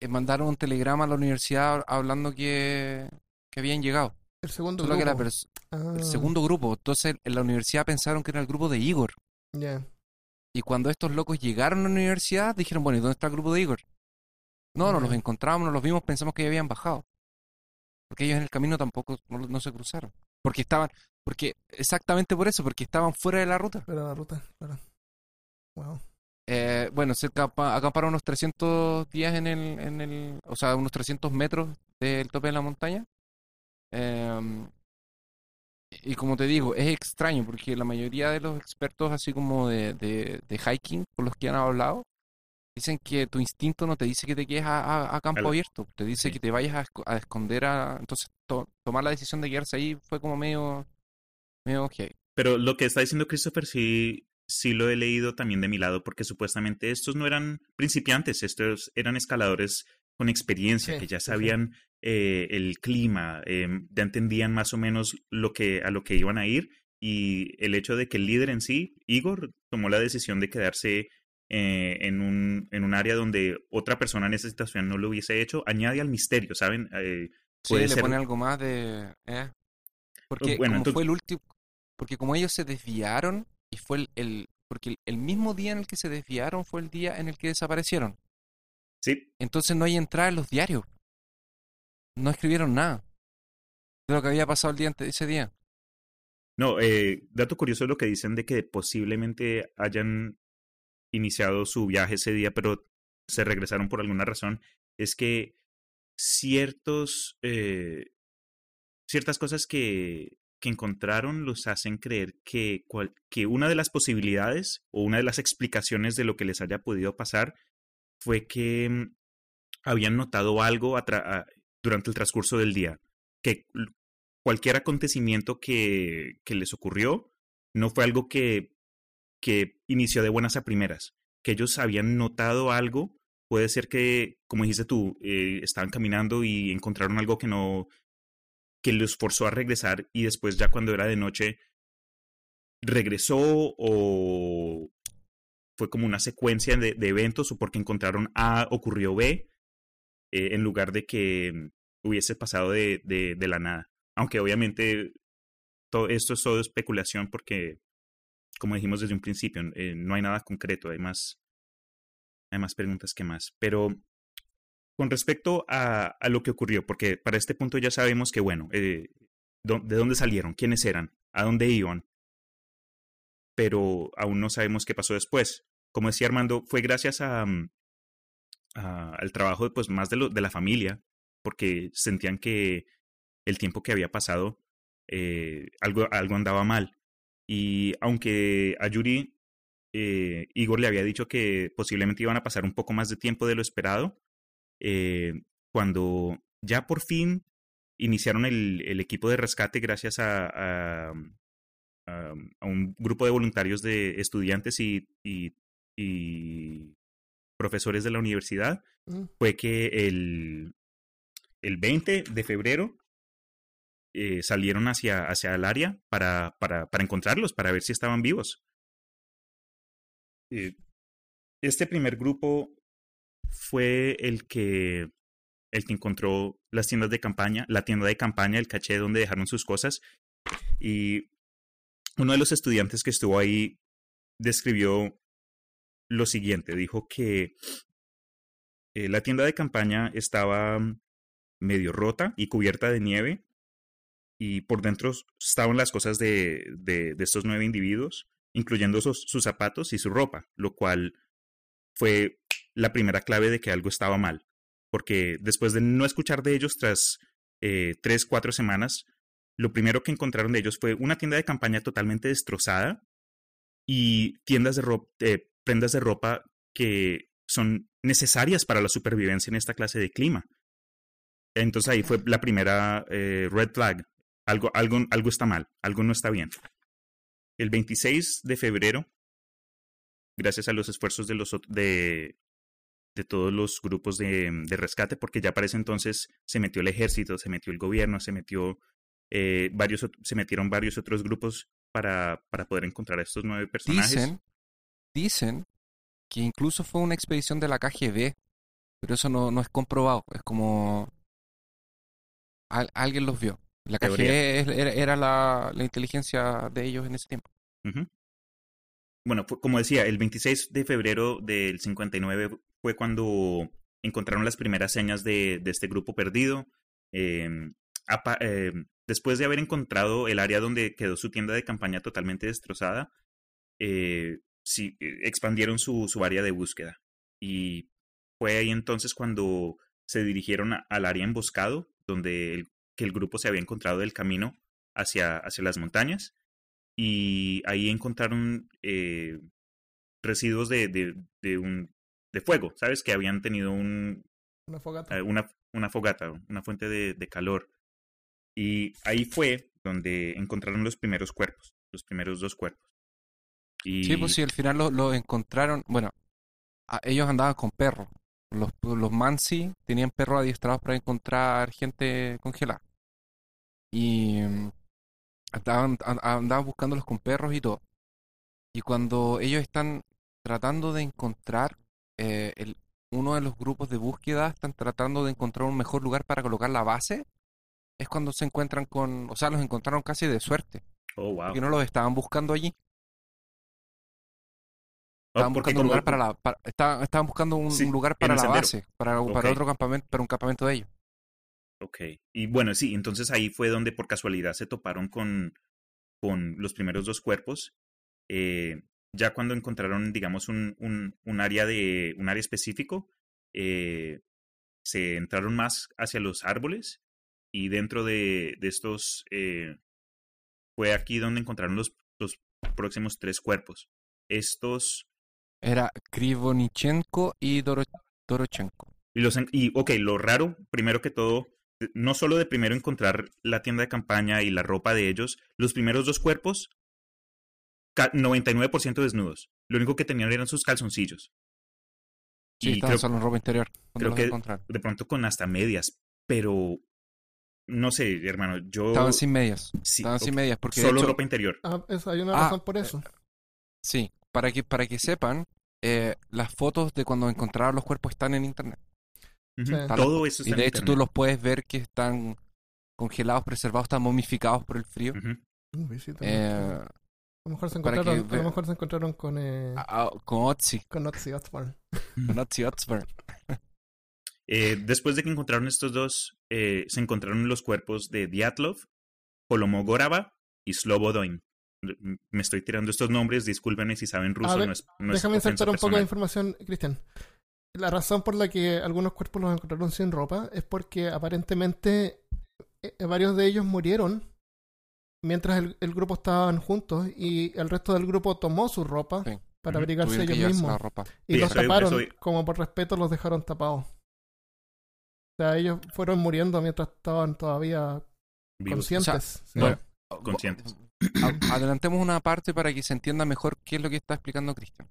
B: eh, mandaron un telegrama a la universidad hablando que, que habían llegado.
A: El segundo
B: Solo que la
A: grupo.
B: pers-
A: Ah,
B: el segundo grupo, entonces en la universidad pensaron que era el grupo de Igor.
A: ya.
B: Y cuando estos locos llegaron a la universidad, dijeron, bueno, ¿y dónde está el grupo de Igor? No, no los encontramos, no los vimos, pensamos que ya habían bajado. Porque ellos en el camino tampoco no, no se cruzaron. Porque estaban, porque exactamente por eso, porque estaban fuera de la ruta.
A: Fuera de la ruta, claro. Wow.
B: Eh, bueno, se acampa- acamparon unos 300 días en el, en el, o sea, unos 300 metros del tope de la montaña. Eh, y como te digo, es extraño porque la mayoría de los expertos, así como de, de, de hiking, con los que han hablado, dicen que tu instinto no te dice que te quedes a, a- a campo abierto, te dice
C: sí.
B: que te vayas a, a esconder a... Entonces, to- tomar la decisión de quedarse ahí fue como medio... medio heavy.
C: Pero lo que está diciendo Christopher sí, sí lo he leído también de mi lado, porque supuestamente estos no eran principiantes, estos eran escaladores con experiencia,
A: Sí,
C: que ya
A: sí, sí.
C: sabían eh, el clima, eh, ya entendían más o menos lo que, a lo que iban a ir, y el hecho de que el líder en sí, Igor, tomó la decisión de quedarse eh, en, un, en un área donde otra persona en esa situación no lo hubiese hecho, añade al misterio, ¿saben? Eh,
B: Sí,
C: puede
B: le
C: ser-
B: pone algo más de... ¿eh? Porque
C: Bueno,
B: como
C: entonces-
B: fue el último... Porque como ellos se desviaron y fue el, el- Porque el, el mismo día en el que se desviaron fue el día en el que desaparecieron.
C: sí,
B: Entonces no hay entrada en los diarios. No escribieron nada de lo que había pasado el día ante- ese día.
C: No, eh, dato curioso es lo que dicen de que posiblemente hayan iniciado su viaje ese día, pero se regresaron por alguna razón, es que ciertos, eh, ciertas cosas que, que encontraron los hacen creer que, que una de las posibilidades o una de las explicaciones de lo que les haya podido pasar fue que mm, habían notado algo durante el transcurso del día, que cualquier acontecimiento que, que les ocurrió no fue algo que, que inició de buenas a primeras, que ellos habían notado algo, puede ser que, como dijiste tú, eh, estaban caminando y encontraron algo que no, que los forzó a regresar y después ya cuando era de noche regresó o fue como una secuencia de, eventos o porque encontraron A ocurrió B eh, en lugar de que hubiese pasado de, de, la nada. Aunque obviamente todo esto es todo especulación porque, como dijimos desde un principio, eh, no hay nada concreto, hay más, hay más preguntas que más. Pero con respecto a, lo que ocurrió, porque para este punto ya sabemos que, bueno, eh, de dónde salieron, quiénes eran, a dónde iban, pero aún no sabemos qué pasó después. Como decía Armando, fue gracias a, mm, al trabajo pues, más de, lo, de la familia, porque sentían que el tiempo que había pasado, eh, algo, algo andaba mal. Y aunque a Yuri, eh, Igor le había dicho que posiblemente iban a pasar un poco más de tiempo de lo esperado, eh, cuando ya por fin iniciaron el, el equipo de rescate gracias a, a, un grupo de voluntarios de estudiantes y, y, y profesores de la universidad, mm. fue que el, el 20 de febrero eh, salieron hacia, hacia el área para, para, para, encontrarlos, para ver si estaban vivos. Eh, este primer grupo fue el que, el que encontró las tiendas de campaña, la tienda de campaña, el caché donde dejaron sus cosas. Y uno de los estudiantes que estuvo ahí describió lo siguiente, dijo que eh, la tienda de campaña estaba medio rota y cubierta de nieve y por dentro estaban las cosas de, de, estos nueve individuos, incluyendo sus, zapatos y su ropa, lo cual fue la primera clave de que algo estaba mal, porque después de no escuchar de ellos tras eh, tres, cuatro semanas, lo primero que encontraron de ellos fue una tienda de campaña totalmente destrozada y tiendas de ropa, eh, prendas de ropa que son necesarias para la supervivencia en esta clase de clima. Entonces ahí fue la primera eh, red flag. Algo, algo, algo está mal, algo no está bien. El 26 de febrero, gracias a los esfuerzos de, los, de, de todos los grupos de, de, rescate, porque ya para ese entonces se metió el ejército, se metió el gobierno, se metió eh, varios, se metieron varios otros grupos para, para poder encontrar a estos nueve personajes.
B: Dicen, dicen que incluso fue una expedición de la KGB, pero eso no, no es comprobado, es como alguien los vio. La KGB era, la, la, inteligencia de ellos en ese tiempo.
C: Bueno, como decía, el 26 de febrero del 59 fue cuando encontraron las primeras señas de, este grupo perdido. Eh, eh, después de haber encontrado el área donde quedó su tienda de campaña totalmente destrozada, eh, sí, eh, expandieron su, su área de búsqueda. Y fue ahí entonces cuando se dirigieron al área emboscado, donde el, que el grupo se había encontrado del camino hacia, hacia las montañas. Y ahí encontraron eh, residuos de, de, un, de fuego, ¿sabes? Que habían tenido un,
A: una fogata.
C: una, una fogata, una fuente de, de calor. Y ahí fue donde encontraron los primeros cuerpos, los primeros dos cuerpos.
B: Sí, pues sí, al final lo, encontraron. Bueno, ellos andaban con perros. Los, los Mansi tenían perros adiestrados para encontrar gente congelada. Y mm, andaban, andaban buscándolos con perros y todo. Y cuando ellos están tratando de encontrar, eh, el, uno de los grupos de búsqueda están tratando de encontrar un mejor lugar para colocar la base, es cuando se encuentran con, o sea, los encontraron casi de suerte.
C: Oh, wow.
B: Porque no los estaban buscando allí. Estaban buscando un lugar para la, estaban, buscando un, lugar para la base, para, para otro campamento, para un campamento de ellos.
C: Ok. Y bueno, sí, entonces ahí fue donde por casualidad se toparon con, con los primeros dos cuerpos. Eh, ya cuando encontraron, digamos, un, un, un, área de un área específico, eh, se entraron más hacia los árboles y dentro de, de estos eh, fue aquí donde encontraron los, los próximos tres cuerpos. Estos
B: Era Krivonichenko y Doro- Dorochenko.
C: Y, los, y, ok, lo raro, primero que todo, no solo de primero encontrar la tienda de campaña y la ropa de ellos, los primeros dos cuerpos, 99% desnudos. Lo único que tenían eran sus calzoncillos.
B: Sí,
C: Y creo-
B: solo en ropa interior.
C: Creo que-
B: encontraron.
C: De pronto con hasta medias, pero no sé, hermano, yo...
B: Estaban sin medias.
C: sí,
B: Estaban sin medias. Porque de
C: solo
B: hecho-
C: ropa interior.
A: Ah, eso, hay una
B: Ah,
A: razón por eso.
B: Sí, para que, para que sepan, eh, las fotos de cuando encontraron los cuerpos están en internet.
C: Ujú,
A: sí.
C: Todo eso
B: Y
C: está
B: de
C: en
B: hecho tú los puedes ver que están congelados, preservados, están momificados por el frío.
A: Tenemos
B: Eh,
A: que- a lo mejor se
B: que
A: encontraron, a
B: vea-
A: lo mejor se encontraron con, eh,
B: ah, ah, con Otzi,
A: con Ozzy Osbourne.
B: con Otzi Osbourne.
C: Eh, después de que encontraron estos dos, eh, se encontraron los cuerpos de Dyatlov, Kolomogorava y Slobodoin. Me estoy tirando estos nombres, discúlpenme si saben ruso,
A: ver,
C: no es, no
A: Déjame insertar un poco de información, Cristian. La razón por la que algunos cuerpos los encontraron sin ropa es porque aparentemente eh, varios de ellos murieron mientras el, el grupo estaban juntos y el resto del grupo tomó su ropa
B: Sí.
A: para abrigarse ellos mismos. Y
C: Sí,
A: los taparon, como por respeto los dejaron tapados. O sea, ellos fueron muriendo mientras estaban todavía
C: Vivos.
A: conscientes. Sí.
C: No, conscientes. <coughs>
B: A- Adelantemos una parte para que se entienda mejor qué es lo que está explicando Cristian.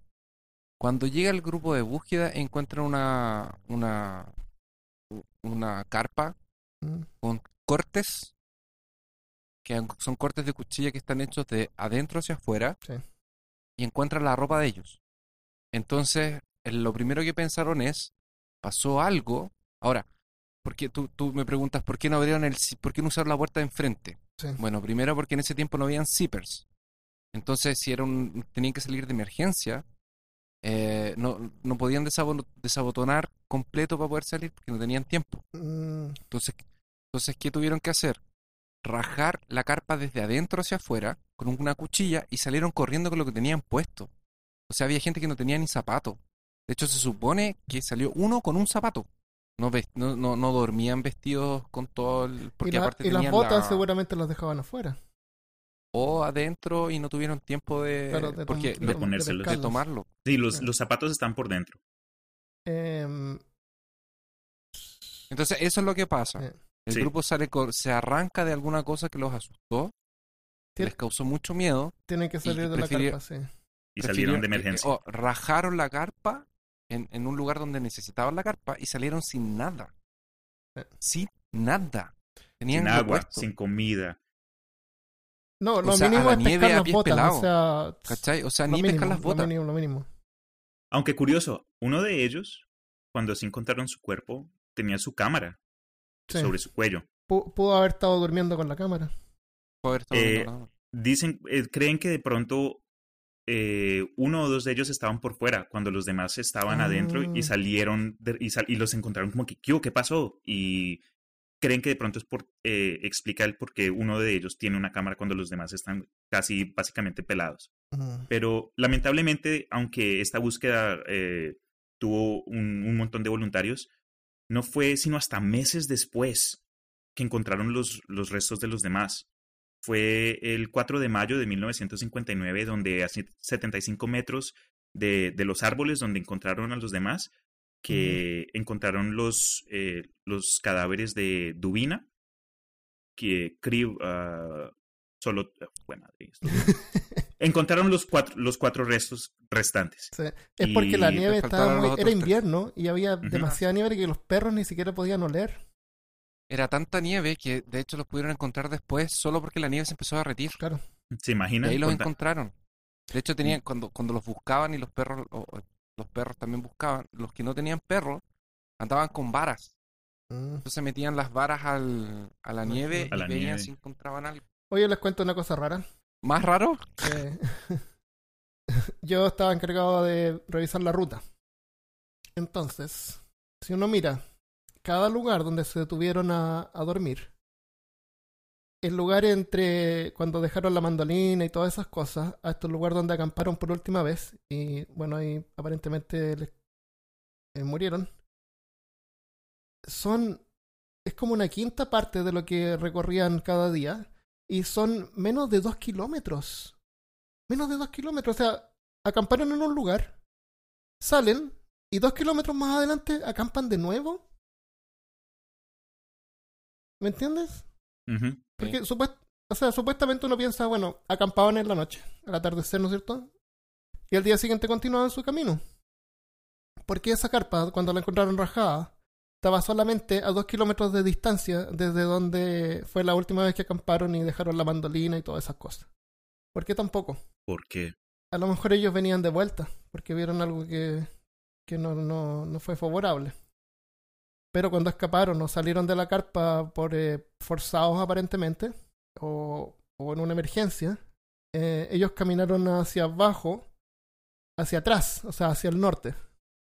B: Cuando llega el grupo de búsqueda, encuentran una, una, una carpa
A: Mm.
B: con cortes, que son cortes de cuchilla que están hechos de adentro hacia afuera,
A: Sí.
B: y encuentran la ropa de ellos. Entonces, eh, lo primero que pensaron es, pasó algo. Ahora, porque tú, tú me preguntas, ¿por qué no abrieron el, por qué no usaron la puerta de enfrente?
A: Sí.
B: Bueno, primero porque en ese tiempo no habían zippers. Entonces, si era un- tenían que salir de emergencia, eh, no, no podían desabo- desabotonar completo para poder salir porque no tenían tiempo.
A: Mm,
B: Entonces, entonces, ¿qué tuvieron que hacer? Rajar la carpa desde adentro hacia afuera con una cuchilla y salieron corriendo con lo que tenían puesto. O sea, había gente que no tenía ni zapato. De hecho, se supone que salió uno con un zapato. No, no, no, no dormían vestidos con todo el...
A: y
B: Porque
A: la-
B: aparte
A: y las botas
B: la-
A: seguramente las dejaban afuera.
B: o adentro y no tuvieron tiempo de,
A: Claro, de
B: porque,
A: de
C: de
B: tomarlo.
C: Sí, los,
A: Sí.
C: los zapatos están por dentro.
A: Em,
B: Entonces, eso es lo que pasa.
A: Eh,
B: El
C: Sí.
B: grupo sale se arranca de alguna cosa que los asustó,
A: Tien-
B: les causó mucho miedo.
A: tienen que salir de la carpa, sí.
C: Y salieron de
B: eh,
C: emergencia.
B: o rajaron la carpa en, en un lugar donde necesitaban la carpa y salieron sin nada.
A: Eh.
B: Sin nada. Tenían
C: sin
B: lo
C: agua,
B: puesto,
C: sin comida.
A: No, lo
B: sea, a
A: mínimo
B: la
A: es
B: nieve
A: pescar
B: a pies
A: botas.
B: pelado.
A: O sea,
B: ¿Cachai? O sea,
A: lo
B: ni
A: mínimo,
B: pescar las
A: lo
B: botas.
A: mínimo, lo mínimo.
C: Aunque curioso, uno de ellos, cuando se encontraron su cuerpo, tenía su cámara
A: Sí.
C: sobre su cuello.
A: Pu- pudo haber estado durmiendo con la cámara.
B: Poder estar
C: Eh,
B: viendo nada.
C: Dicen, eh, creen que de pronto eh, uno o dos de ellos estaban por fuera, cuando los demás estaban adentro
A: Ah.
C: y salieron de- y, sal- y los encontraron como que, ¿qué, pasó? Y creen que de pronto es por, eh, explica el por qué uno de ellos tiene una cámara cuando los demás están casi básicamente pelados.
A: Mm.
C: Pero lamentablemente, aunque esta búsqueda eh, tuvo un, un montón de voluntarios, no fue sino hasta meses después que encontraron los, los restos de los demás. Fue el 4 de mayo de 1959, donde a 75 metros de, de los árboles donde encontraron a los demás, que encontraron los, eh, los cadáveres de Dubina, que Kriv, ah, solo... Fue madre, esto- <laughs> encontraron los cuatro, los cuatro restos restantes.
A: Sí. Es porque la
C: Y
A: nieve estaba muy... Era invierno y había demasiada nieve que los perros ni siquiera podían oler.
B: Era tanta nieve que de hecho los pudieron encontrar después solo porque la nieve se empezó a derretir.
A: Claro.
C: ¿Se
B: Y
C: imaginan?
B: ahí los encontraron. De hecho, tenían, cuando, cuando los buscaban y los perros, o- los perros también buscaban, los que no tenían perros andaban con varas.
A: Mm.
B: Entonces metían las varas al, a la nieve
C: A
B: y
C: la
B: veían
C: nieve.
B: si encontraban algo.
A: Oye, les cuento una cosa rara.
B: ¿Más raro?
A: Eh, <laughs> yo estaba encargado de revisar la ruta. Entonces, si uno mira cada lugar donde se detuvieron a, a dormir, el lugar entre cuando dejaron la mandolina y todas esas cosas, hasta el lugar donde acamparon por última vez, y bueno, ahí aparentemente les- eh, murieron, son. Es como una quinta parte de lo que recorrían cada día. Y son menos de dos kilómetros. Menos de dos kilómetros. O sea, acamparon en un lugar, salen y dos kilómetros más adelante acampan de nuevo. ¿Me entiendes? Porque supuest- o sea, supuestamente uno piensa, bueno, acampaban en la noche, al atardecer, ¿no es cierto? Y al día siguiente continuaban su camino. Porque esa carpa, cuando la encontraron rajada, estaba solamente a dos kilómetros de distancia desde donde fue la última vez que acamparon y dejaron la mandolina y todas esas cosas. ¿Por qué tampoco?
C: ¿Por qué?
A: A lo mejor ellos venían de vuelta, porque vieron algo que, que no, no, no fue favorable. Pero cuando escaparon o salieron de la carpa por eh, forzados aparentemente, o, o en una emergencia, eh, ellos caminaron hacia abajo, hacia atrás, o sea, hacia el norte,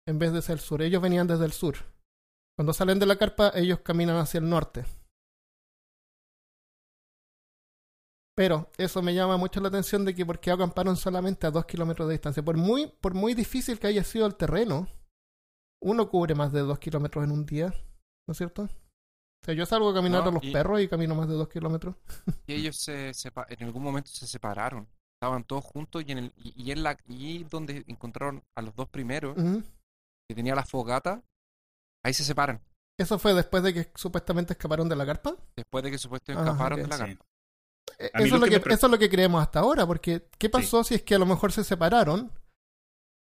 A: en vez de hacia el sur. Ellos venían desde el sur. Cuando salen de la carpa, ellos caminan hacia el norte. Pero eso me llama mucho la atención de que porque acamparon solamente a dos kilómetros de distancia. Por muy, por muy difícil que haya sido el terreno, uno cubre más de dos kilómetros en un día, ¿no es cierto? O sea, yo salgo a caminar
B: No,
A: a los
B: y-
A: perros y camino más de dos kilómetros.
B: Y ellos se en algún momento se separaron. Estaban todos juntos y en el y, y en la y donde encontraron a los dos primeros que tenía la fogata, ahí se separan.
A: Eso fue después de que supuestamente escaparon de la carpa.
B: Después de que supuestamente
A: Ah,
B: escaparon de la
C: Sí.
B: carpa.
C: Mí
A: Eso es,
C: lo que
A: eso es lo que creemos hasta ahora, porque ¿qué pasó si es que a lo mejor se separaron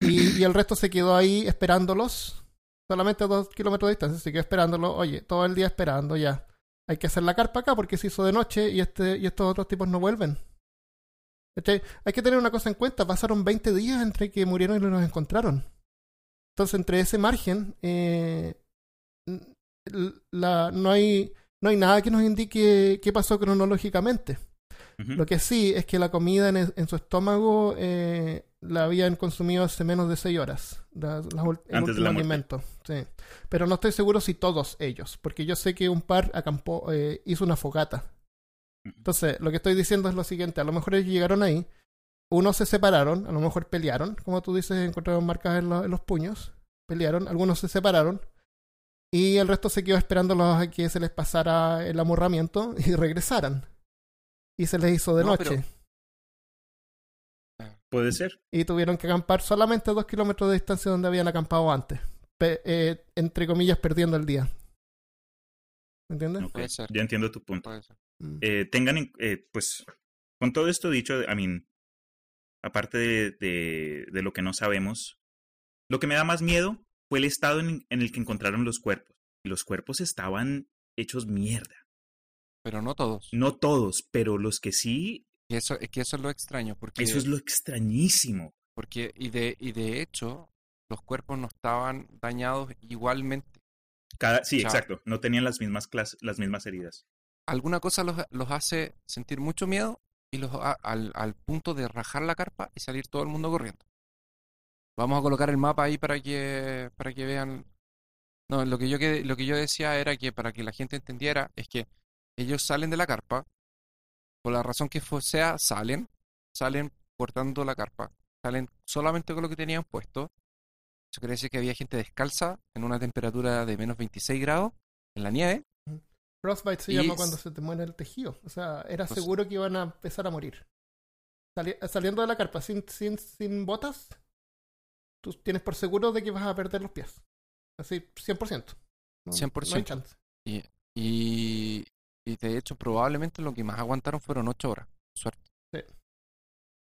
A: y, y el resto se quedó ahí esperándolos, solamente a dos kilómetros de distancia, se quedó esperándolos, oye, todo el día esperando ya. Hay que hacer la carpa acá porque se hizo de noche y, este, y estos otros tipos no vuelven. ¿Cachai? Hay que tener una cosa en cuenta, pasaron 20 días entre que murieron y los encontraron. Entonces, entre ese margen, eh, la, no, hay, no hay nada que nos indique qué pasó cronológicamente. Lo que sí es que la comida en, en su estómago eh, la habían consumido hace menos de 6 horas. la- el
C: Antes
A: último alimento. Sí. Pero no estoy seguro si todos ellos, porque yo sé que un par acampó, eh, hizo una fogata. Entonces, lo que estoy diciendo es lo siguiente: a lo mejor ellos llegaron ahí, unos se separaron, a lo mejor pelearon, como tú dices, encontraron marcas en, lo- en los puños, pelearon, algunos se separaron. Y el resto se quedó esperándolos a que se les pasara el amorramiento <laughs> y regresaran. Y se les hizo de
B: No,
A: noche.
B: pero-
C: Puede ser.
A: Y tuvieron que acampar solamente a dos kilómetros de distancia donde habían acampado antes. Pe- eh, entre comillas, perdiendo el día. ¿Me entiendes?
C: Ok,
B: Puede ser.
C: Ya entiendo tu punto.
B: Puede ser.
A: Mm.
C: Eh, tengan, en- eh, pues, con todo esto dicho, I mean, aparte de, de, de lo que no sabemos, lo que me da más miedo fue el estado en, en el que encontraron los cuerpos. Y los cuerpos estaban hechos mierda.
B: Pero no todos.
C: No todos, pero los que sí,
B: Y eso, es que eso es lo extraño, porque,
C: eso es lo extrañísimo.
B: porque y de, y de hecho, los cuerpos no estaban dañados igualmente.
C: Cada, sí,
B: O sea-
C: exacto. No tenían las mismas, clas- las mismas heridas.
B: Alguna cosa los, los hace sentir mucho miedo y los al, al punto de rajar la carpa y salir todo el mundo corriendo. Vamos a colocar el mapa ahí para que, para que vean. No, lo que yo que, lo que yo decía era que para que la gente entendiera es que ellos salen de la carpa, por la razón que sea, salen, salen cortando la carpa, salen solamente con lo que tenían puesto. Eso quiere decir que había gente descalza en una temperatura de menos 26 grados en la nieve.
A: Frostbite se
B: Y
A: llama cuando se te muere el tejido. O sea, era
B: Pues-
A: seguro que iban a empezar a morir. Sali- saliendo de la carpa sin, sin, sin botas, tú tienes por seguro de que vas a perder los pies. Así, 100%. No, No hay
B: 100%.
A: chance.
B: Y, y, y de hecho, probablemente lo que más aguantaron fueron ocho horas. Suerte.
A: Sí.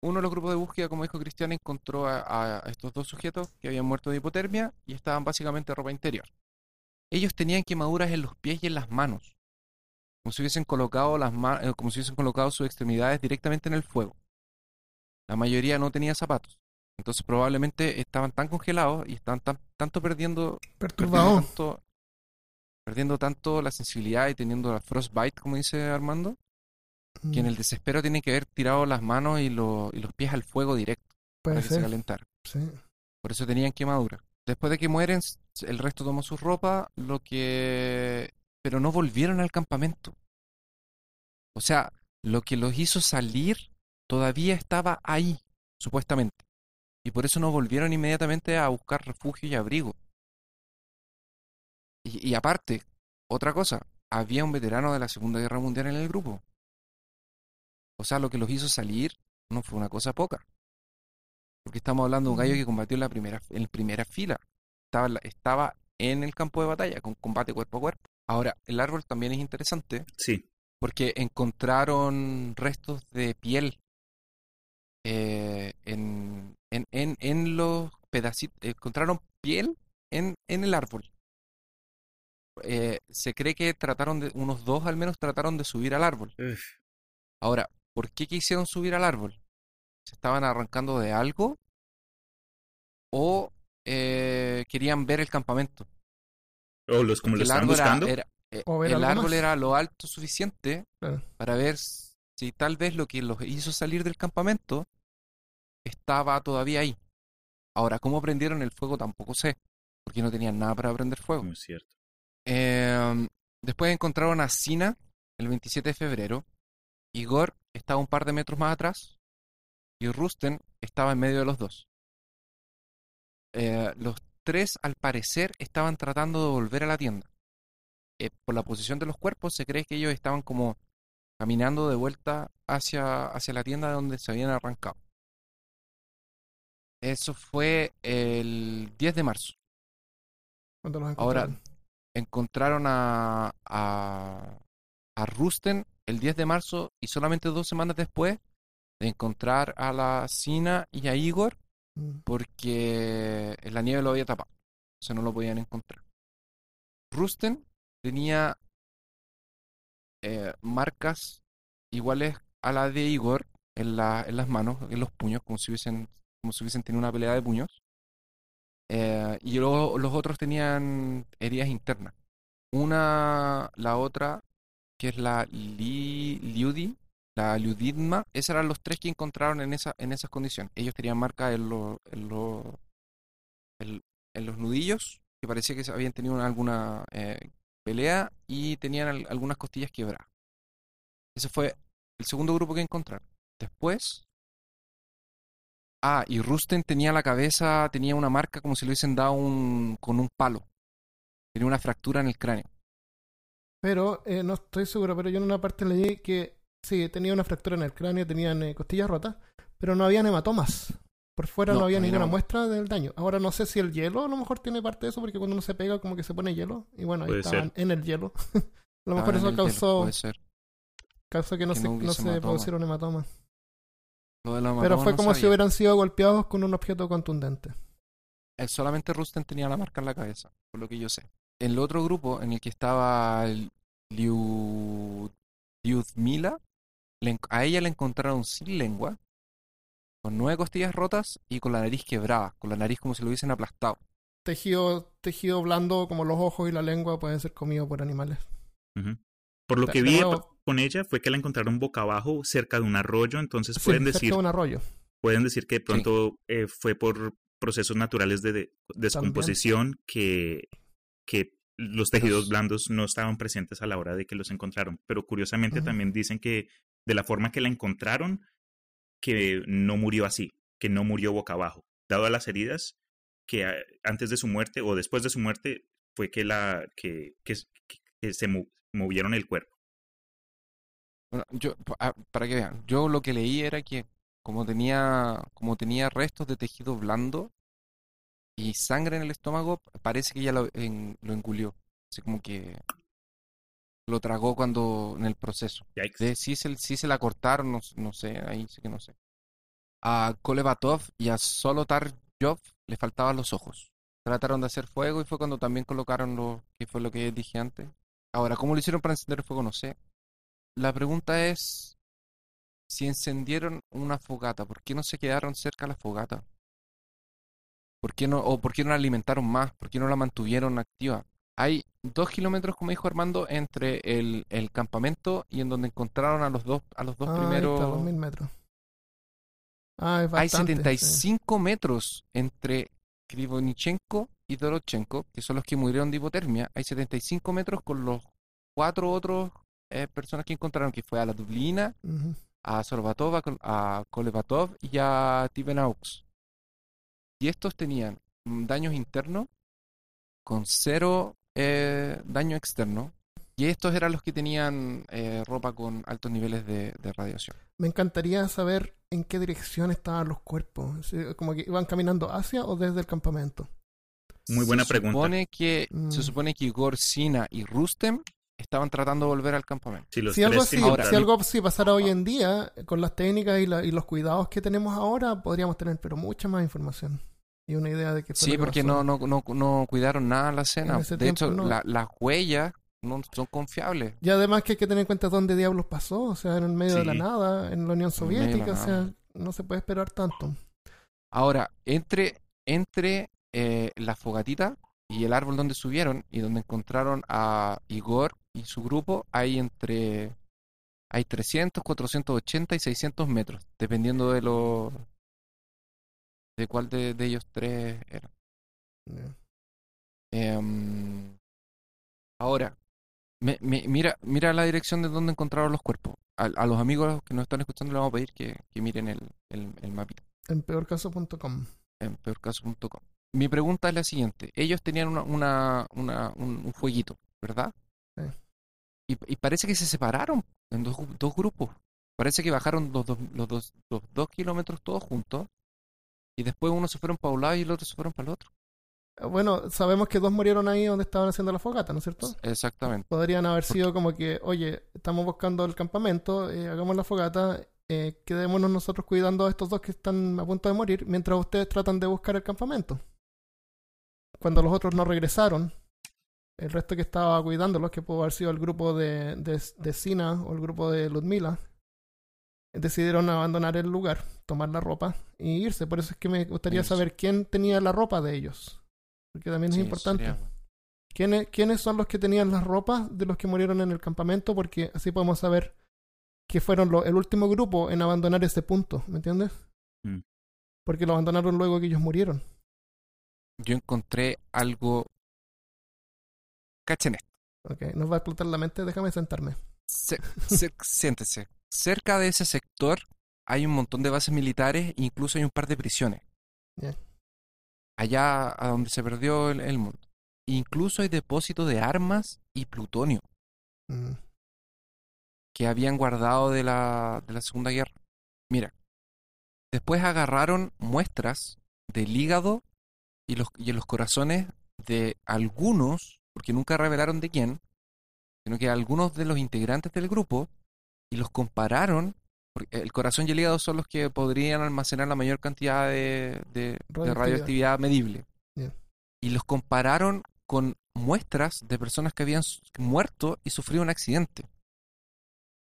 B: Uno de los grupos de búsqueda, como dijo Cristian, encontró a, a estos dos sujetos que habían muerto de hipotermia y estaban básicamente en ropa interior. Ellos tenían quemaduras en los pies y en las manos, como si hubiesen colocado las ma- eh, como si hubiesen colocado sus extremidades directamente en el fuego. La mayoría no tenía zapatos, entonces probablemente estaban tan congelados y estaban tan, tanto perdiendo perdiendo tanto, perdiendo tanto la sensibilidad y teniendo la frostbite, como dice Armando, que en
A: Mm,
B: el desespero tienen que haber tirado las manos y, lo- y los pies al fuego directo
A: Puede
B: para que se
A: ser.
B: calentara.
A: Sí.
B: Por eso tenían quemadura. Después de que mueren, el resto tomó su ropa, lo que... pero no volvieron al campamento. O sea, lo que los hizo salir todavía estaba ahí, supuestamente. Y por eso no volvieron inmediatamente a buscar refugio y abrigo. Y, y aparte, otra cosa, había un veterano de la Segunda Guerra Mundial en el grupo. O sea, lo que los hizo salir no fue una cosa poca. Porque estamos hablando de un gallo
A: Mm.
B: que combatió en la primera, en primera fila. Estaba, estaba en el campo de batalla, con combate cuerpo a cuerpo. Ahora, el árbol también es interesante
C: Sí,
B: porque encontraron restos de piel eh, en, en, en, en los pedacitos. Encontraron piel en, en el árbol. Eh, se cree que trataron de, unos dos al menos trataron de subir al árbol.
C: Uf,
B: Ahora, ¿por qué quisieron subir al árbol? ¿Se estaban arrancando de algo? ¿O eh, querían ver el campamento?
C: o los como lo estaban
B: árbol era-
C: buscando.
B: era- eh, el árbol
A: más.
B: era lo alto suficiente
A: Claro.
B: para ver si tal vez lo que los hizo salir del campamento estaba todavía ahí. Ahora, ¿cómo prendieron el fuego? Tampoco sé, porque no tenían nada para prender fuego.
C: Muy cierto.
B: Em, después encontraron a Sina el 27 de febrero. Igor estaba un par de metros más atrás. Y Rusten estaba en medio de los dos. Eh, los tres, al parecer, estaban tratando de volver a la tienda. Eh, por la posición de los cuerpos, se cree que ellos estaban como caminando de vuelta hacia, hacia la tienda de donde se habían arrancado. Eso fue el 10 de marzo. Ahora,
A: encontraron.
B: encontraron a, a, a Rusten el 10 de marzo y solamente dos semanas después de encontrar a la Sina y a Igor
A: Mm.
B: porque la nieve lo había tapado. O sea, no lo podían encontrar. Rusten tenía eh, marcas iguales a la de Igor en, la, en las manos, en los puños, como si hubiesen, como si hubiesen tenido una pelea de puños. Eh, y lo- los otros tenían heridas internas. Una, la otra, que es la Li, Liudi, la Liudidma, esos eran los tres que encontraron en, esa, en esas condiciones. Ellos tenían marcas en, lo- en, lo- en- en los nudillos, que parecía que habían tenido alguna eh, pelea y tenían al- algunas costillas quebradas. Ese fue el segundo grupo que encontraron. Después. Ah, y Rusten tenía la cabeza, tenía una marca como si le hubiesen dado un, con un palo. Tenía una fractura en el cráneo.
A: Pero eh, no estoy seguro, pero yo en una parte leí que sí, tenía una fractura en el cráneo, tenían eh, costillas rotas, pero no habían hematomas. Por fuera no,
B: No,
A: había ninguna muestra del daño. Ahora no sé si el hielo a lo mejor tiene parte de eso, porque cuando uno se pega como que se pone hielo. Y bueno, ahí
C: Puede
A: estaban
C: ser.
A: en el hielo. <laughs> a lo mejor
B: en
A: eso causó,
B: puede ser.
A: causó que no
B: que
A: se,
B: no
A: se
B: hematoma.
A: producieron hematomas.
B: Lo de la
A: Pero fue
B: no
A: como si hubieran sido golpeados con un objeto contundente.
B: Eh, solamente Rusten tenía la marca en la cabeza, por lo que yo sé. El otro grupo en el que estaba Liu... Liudmila, le en- a ella le encontraron sin lengua, con nueve costillas rotas y con la nariz quebrada, con la nariz como si lo hubiesen aplastado.
A: Tejido, tejido blando como los ojos y la lengua pueden ser comidos por animales.
C: Por lo
A: De-
C: que vi
A: nuevo-
C: con ella fue que la encontraron boca abajo cerca de un arroyo, entonces
A: Sí,
C: pueden
A: cerca
C: decir
A: de un arroyo.
C: pueden decir que de pronto eh, fue por procesos naturales de, de- descomposición que, que los tejidos
B: Los-
C: blandos no estaban presentes a la hora de que los encontraron. Pero curiosamente también dicen que de la forma que la encontraron, que no murió así, que no murió boca abajo. Dado a las heridas, que antes de su muerte o después de su muerte fue que, la, que, se mo- movieron el cuerpo.
B: Bueno, yo, ah, para que vean, yo lo que leí era que como tenía, como tenía restos de tejido blando y sangre en el estómago, parece que ella lo, en- lo engullió. Así como que lo tragó cuando en el proceso. De si se, la cortaron, no, sé, ahí sí que no sé. A Kolevatov y a Solotaryov le faltaban los ojos. Trataron de hacer fuego y fue cuando también colocaron lo que fue lo que dije antes. Ahora, ¿cómo lo hicieron para encender el fuego? No sé. La pregunta es si encendieron una fogata, ¿por qué no se quedaron cerca de la fogata? ¿Por qué no, o por qué no la alimentaron más? ¿Por qué no la mantuvieron activa? Hay dos kilómetros, como dijo Armando, entre el, el campamento y en donde encontraron a los dos, a los dos
A: Ah,
B: primeros.
A: está, 2000 metros. Ah, es
B: Hay
A: bastante, sí.
B: 75 metros entre Krivonichenko y Dorochenko, que son los que murieron de hipotermia. Hay 75 metros con los cuatro otros eh, personas que encontraron, que fue a la Dublina, a Sorbatov, a, a Kolevatov y a Tibenaux. Y estos tenían mm, daños internos con cero eh, daño externo. Y estos eran los que tenían eh, ropa con altos niveles de, de radiación.
A: Me encantaría saber en qué dirección estaban los cuerpos. Si- Como que iban caminando hacia o desde el campamento.
C: Muy buena
B: se
C: pregunta.
B: Supone que,
A: Mm.
B: Se supone que Igor, Sina y Rustem estaban tratando de volver al campamento.
C: Si
A: algo, así,
B: Ahora-
A: si algo así pasara hoy en día, con las técnicas y, la- y los cuidados que tenemos ahora, podríamos tener pero mucha más información. Y una idea de qué fue
B: Sí,
A: que
B: porque no, no, no, no cuidaron nada la
A: ese
B: De hecho,
A: tiempo no.
B: la- las huellas no son confiables.
A: Y además que hay que tener en cuenta dónde diablos pasó, o sea, en el medio de la nada, en la Unión
B: la
A: Soviética, o sea,
B: nada.
A: no se puede esperar tanto.
B: Ahora, entre, entre eh, la fogatita y el árbol donde subieron y donde encontraron a Igor y su grupo, hay entre hay 300, 480 y 600 metros, dependiendo de lo de cuál de, de ellos tres eran. Em, ahora, me- me- mira, mira la dirección de donde encontraron los cuerpos. A, a los amigos que nos están escuchando les vamos a pedir que, que miren el, el, el mapita.
A: En peorcaso.com.
B: en peorcaso.com. Mi pregunta es la siguiente. Ellos tenían una, una, una- un, un fueguito, ¿verdad?
A: Sí.
B: Y, y parece que se separaron en dos, dos grupos. Parece que bajaron los dos, los, dos, los dos kilómetros todos juntos. Y después unos se fueron para un lado y el otro se fueron para el otro.
A: Bueno, sabemos que dos murieron ahí donde estaban haciendo la fogata, ¿no es cierto?
B: Exactamente.
A: Podrían haber sido como que, oye, estamos buscando el campamento, eh, hagamos la fogata, eh, quedémonos nosotros cuidando a estos dos que están a punto de morir, mientras ustedes tratan de buscar el campamento. Cuando los otros no regresaron, el resto que estaba cuidándolos, que pudo haber sido el grupo de, de, de Sina o el grupo de Ludmila, decidieron abandonar el lugar, tomar la ropa y irse. Por eso es que me gustaría saber quién tenía la ropa de ellos. Porque también es
B: Sí,
A: importante.
B: sería-
A: ¿Quiénes, ¿Quiénes son los que tenían las ropas de los que murieron en el campamento? Porque así podemos saber que fueron lo- el último grupo en abandonar ese punto, ¿me entiendes?
C: Mm.
A: Porque lo abandonaron luego que ellos murieron.
B: Yo encontré algo... Cachen esto.
A: Ok, nos va a explotar la mente, déjame sentarme.
B: Se- se- siéntese. Cerca de ese sector hay un montón de bases militares e incluso hay un par de prisiones. Allá a donde se perdió el, el mundo. Incluso hay depósitos de armas y plutonio
A: Mm,
B: que habían guardado de la, de la Segunda Guerra. Mira, después agarraron muestras del hígado y los, y los corazones de algunos, porque nunca revelaron de quién, sino que algunos de los integrantes del grupo, y los compararon, porque el corazón y el hígado son los que podrían almacenar la mayor cantidad de, de- de
A: Radioactividad.
B: medible. Y los compararon con muestras de personas que habían muerto y sufrido un accidente.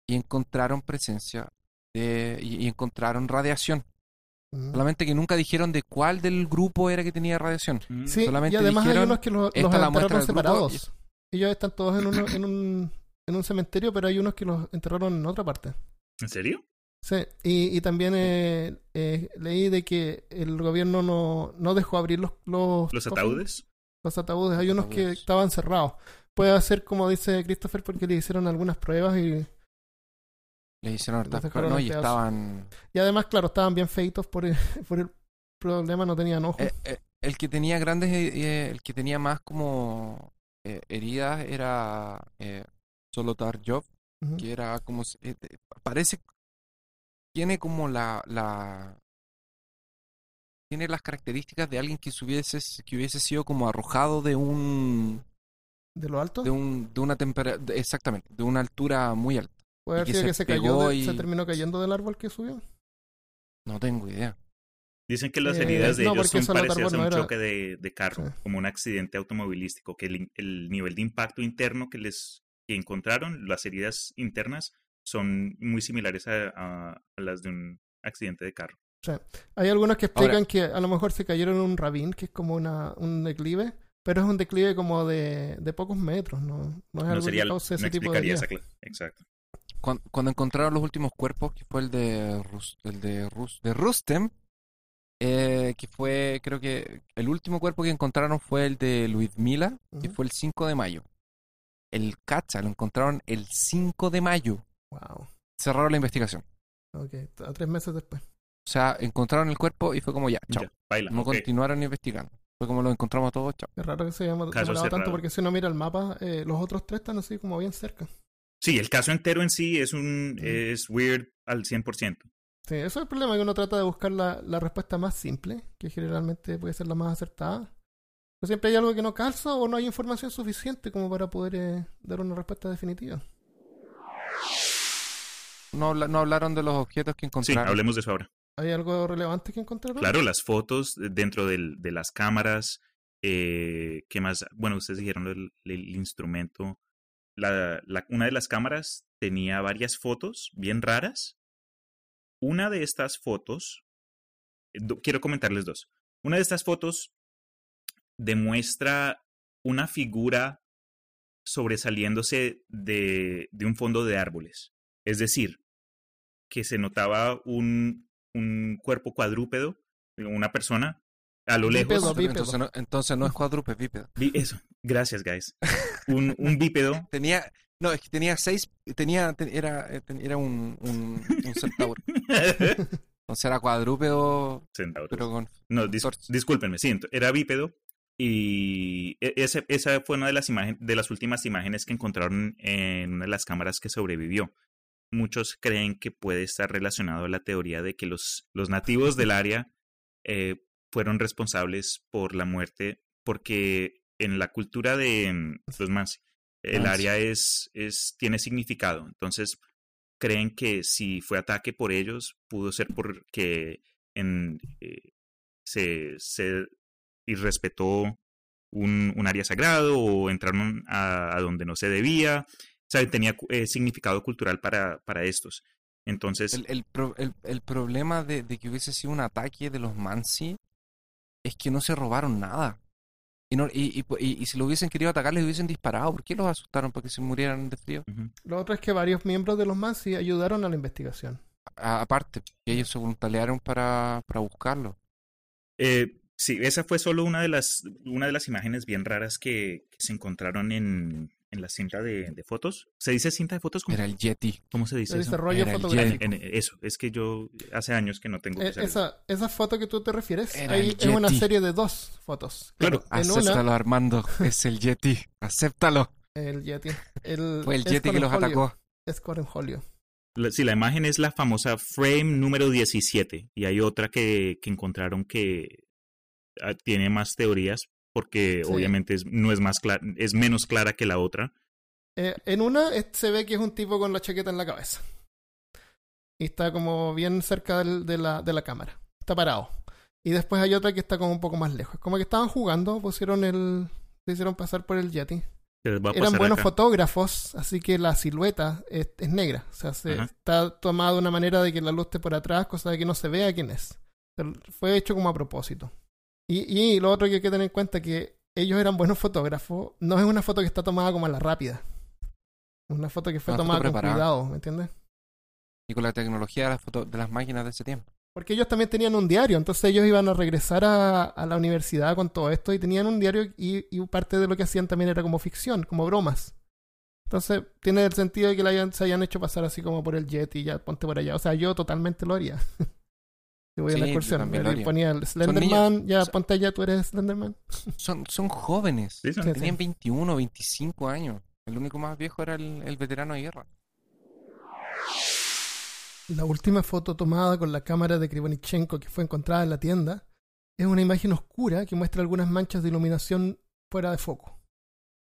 B: Y encontraron presencia de, y, y encontraron radiación.
A: mm.
B: Solamente que nunca dijeron de cuál del grupo era que tenía radiación.
C: Mm.
A: Sí,
B: solamente
A: y además hay
B: dijeron,
A: unos que los, los separados. Ellos están todos en, uno- en, un, en un cementerio, pero hay unos que los enterraron en otra parte.
C: ¿En serio?
A: Sí, y, y también eh, eh, leí de que el gobierno no, no dejó abrir los, los,
C: ¿Los ataúdes?
A: Los ataúdes, hay unos que estaban cerrados. Puede ser como dice Christopher porque le hicieron algunas pruebas y,
B: Le hicieron hartas pruebas, ¿no? y
A: pedazos.
B: estaban...
A: y además, claro, estaban bien feitos por el, <laughs> por el problema, no tenían ojos.
B: Eh, eh, el que tenía grandes, eh, eh, el que tenía más como eh, heridas era eh, Solotar Job, que era como... eh, parece... Tiene como la, la... Tiene las características de alguien que se hubiese, que hubiese sido como arrojado de un...
A: ¿De lo alto?
B: De, un, de una temperatura... Exactamente, de una altura muy alta.
A: Puede haber sido
B: se
A: que se cayó, de-
B: y-
A: se terminó cayendo del árbol que subió.
B: No tengo idea.
C: Dicen que las
A: Eh,
C: heridas de
A: no,
C: ellos son parecidas a un
A: era-
C: choque de, de carro,
A: Sí.
C: como un accidente automovilístico, que el, el nivel de impacto interno que les que encontraron, las heridas internas, son muy similares a, a- a las de un accidente de carro.
A: Hay algunos que
B: Ahora-
A: explican que a lo mejor se cayeron en un ravín, que es como una, un declive, pero es un declive como de, de pocos metros, ¿no? No es
C: No
A: algo
C: sería,
A: que cause ese tipo de
C: esa Exacto.
B: Cuan- Cuando, encontraron los últimos cuerpos, que fue el de Rus- el de, Rus- de Rustem, eh, que fue, creo que el último cuerpo que encontraron fue el de Luismila, que
A: Ujú.
B: fue el 5 de mayo. El Cacha lo encontraron el 5 de mayo.
A: Wow.
B: Cerraron la investigación.
A: Ok, a tres meses después.
B: O sea, encontraron el cuerpo y fue como ya, chao.
C: Ya, baila.
B: No continuaron investigando. Fue como lo encontramos todos, chao.
A: Es raro que se haya demorado tanto porque si uno mira el mapa, eh, los otros tres están así como bien cerca.
C: Sí, el caso entero en sí es un
A: Mm.
C: es weird al 100%.
A: Sí, eso es el problema, que uno trata de buscar la, la respuesta más simple, que generalmente puede ser la más acertada. Pero siempre hay algo que no calza o no hay información suficiente como para poder eh, dar una respuesta definitiva.
B: No, habla- no hablaron de los objetos que
C: Sí,
B: encontraron.
C: hablemos de eso ahora.
A: ¿Hay algo relevante que encontraron?
C: Claro, las fotos dentro del- de las cámaras, eh, ¿qué más? Bueno, ustedes dijeron el, el instrumento. La, la- una de las cámaras tenía varias fotos bien raras. Una de estas fotos, eh, do- quiero comentarles dos. Una de estas fotos demuestra una figura sobresaliéndose de, de un fondo de árboles. Es decir, que se notaba un, un cuerpo cuadrúpedo, una persona, a lo
A: Bípedo,
C: lejos.
A: bípedo.
B: Entonces no, entonces no es cuadrúpedo, es bípedo.
C: Eso, gracias, guys. Un, un bípedo. <laughs>
B: Tenía, no, es que tenía seis, tenía, te- era, eh, ten- era un, un, un centauro. <laughs> Entonces era cuadrúpedo, pero con
C: No, dis- discúlpenme, sí, ent- era bípedo. Y e- ese- esa fue una de las, de las últimas imágenes que encontraron en una de las cámaras que sobrevivió. Muchos creen que puede estar relacionado a la teoría de que los, los nativos del área eh, fueron responsables por la muerte, porque en la cultura de mm, los Mansi, el área es, es, tiene significado. Entonces, creen que si fue ataque por ellos, pudo ser porque en, eh, se, se irrespetó un, un área sagrado o entraron a, a donde no se debía. O sea, tenía eh, significado cultural para, para estos. Entonces,
B: El, el, pro- el, el problema de, de que hubiese sido un ataque de los Mansi es que no se robaron nada. Y, no, y, y, y- y si lo hubiesen querido atacar, les hubiesen disparado. ¿Por qué los asustaron? ¿Para que se murieran de frío?
A: Lo otro es que varios miembros de los Mansi ayudaron a la investigación.
B: A- aparte, ellos se voluntariaron para, para buscarlo.
C: Eh, sí, esa fue solo una de las, una de las imágenes bien raras que, que se encontraron en, en la cinta de, de fotos. ¿Se dice cinta de fotos? ¿Cómo,
B: Era el Yeti.
C: cómo se dice
A: Se
C: eso?
A: dice rollo
B: Era el
A: fotográfico.
C: En- en- eso, es que yo hace años que no tengo que
A: Eh,
C: usar-
A: esa, esa foto que tú te refieres,
B: Era
A: ahí es una serie de dos fotos.
C: Claro,
A: en
B: Acéptalo,
A: una,
B: Armando. Es el Yeti. Acéptalo.
A: el Yeti. El, <laughs>
B: Fue el
A: es
B: Yeti que los atacó.
A: Es Corenholio.
C: La- Sí, la imagen es la famosa frame número 17 y hay otra que, que encontraron que tiene más teorías porque
A: Sí.
C: obviamente es, no es más es menos clara que la otra.
A: Eh, en una se ve que es un tipo con la chaqueta en la cabeza. Y está como bien cerca del- de, la, de la cámara. Está parado. Y después hay otra que está como un poco más lejos. Como que estaban jugando, pusieron el. Se hicieron pasar por el Yeti. Eran buenos
C: acá.
A: fotógrafos, así que la silueta es, es negra. O sea, se, está tomada de una manera de que la luz esté por atrás, cosa de que no se vea quién es. Pero fue hecho como a propósito. Y, y lo otro que hay que tener en cuenta es que ellos eran buenos fotógrafos. No es una foto que está tomada como a la rápida. Una foto que fue
B: Una
A: tomada con cuidado, ¿me entiendes?
B: Y con la tecnología de las, foto- de las máquinas de ese tiempo.
A: Porque ellos también tenían un diario, entonces ellos iban a regresar a, a la universidad con todo esto y tenían un diario y, y parte de lo que hacían también era como ficción, como bromas. Entonces tiene el sentido de que la hayan- se hayan hecho pasar así como por el jet y ya ponte por allá. O sea, yo totalmente lo haría. <laughs> Si voy a la excursión, me ponía el Slenderman, ya ponte allá, tú eres Slenderman.
B: Son, son jóvenes.
C: Sí, son-
A: Sí.
B: Tenían 21, 25 años. El único más viejo era el, el veterano de guerra.
A: La última foto tomada con la cámara de Krivonichenko que fue encontrada en la tienda es una imagen oscura que muestra algunas manchas de iluminación fuera de foco.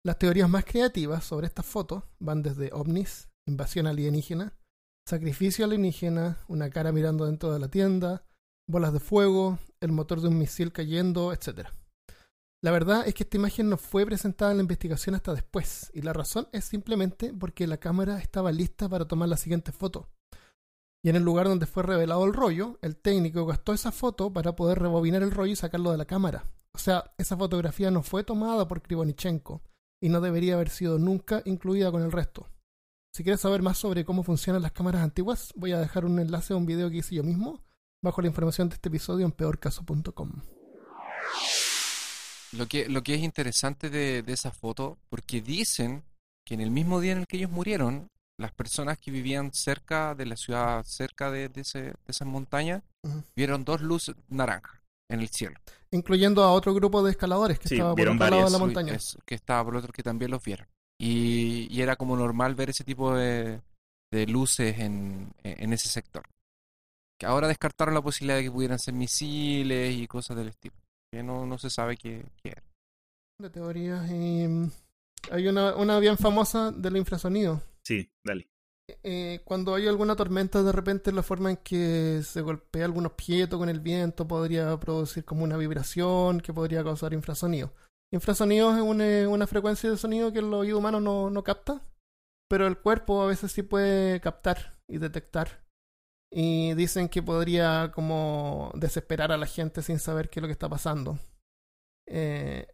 A: Las teorías más creativas sobre estas fotos van desde ovnis, invasión alienígena, sacrificio alienígena, una cara mirando dentro de la tienda, bolas de fuego, el motor de un misil cayendo, etc. La verdad es que esta imagen no fue presentada en la investigación hasta después, y la razón es simplemente porque la cámara estaba lista para tomar la siguiente foto. Y en el lugar donde fue revelado el rollo, el técnico gastó esa foto para poder rebobinar el rollo y sacarlo de la cámara. O sea, esa fotografía no fue tomada por Krivonichenko y no debería haber sido nunca incluida con el resto. Si quieres saber más sobre cómo funcionan las cámaras antiguas, voy a dejar un enlace a un video que hice yo mismo bajo la información de este episodio en peorcaso.com.
B: Lo que, lo que es interesante de, de esa foto, porque dicen que en el mismo día en el que ellos murieron, las personas que vivían cerca de la ciudad, cerca de, de ese- de esas montañas, vieron dos luces naranjas. en el cielo.
A: Incluyendo a otro grupo de escaladores que
C: Sí,
A: estaba por otro lado de la montaña.
B: Es- que estaba por otro que también los vieron. Y, y era como normal ver ese tipo de, de luces en, en ese sector. Que ahora descartaron la posibilidad de que pudieran ser misiles y cosas del estilo. Que no, no se sabe qué, qué era.
A: de teorías mm, hay una, una bien famosa del infrasonido.
C: Sí, dale.
A: Eh, cuando hay alguna tormenta, de repente la forma en que se golpea algún objeto con el viento podría producir como una vibración que podría causar infrasonido. Infrasonido es una, una frecuencia de sonido que el oído humano no, no capta, pero el cuerpo a veces sí puede captar y detectar. Y dicen que podría como desesperar a la gente sin saber qué es lo que está pasando. Eh,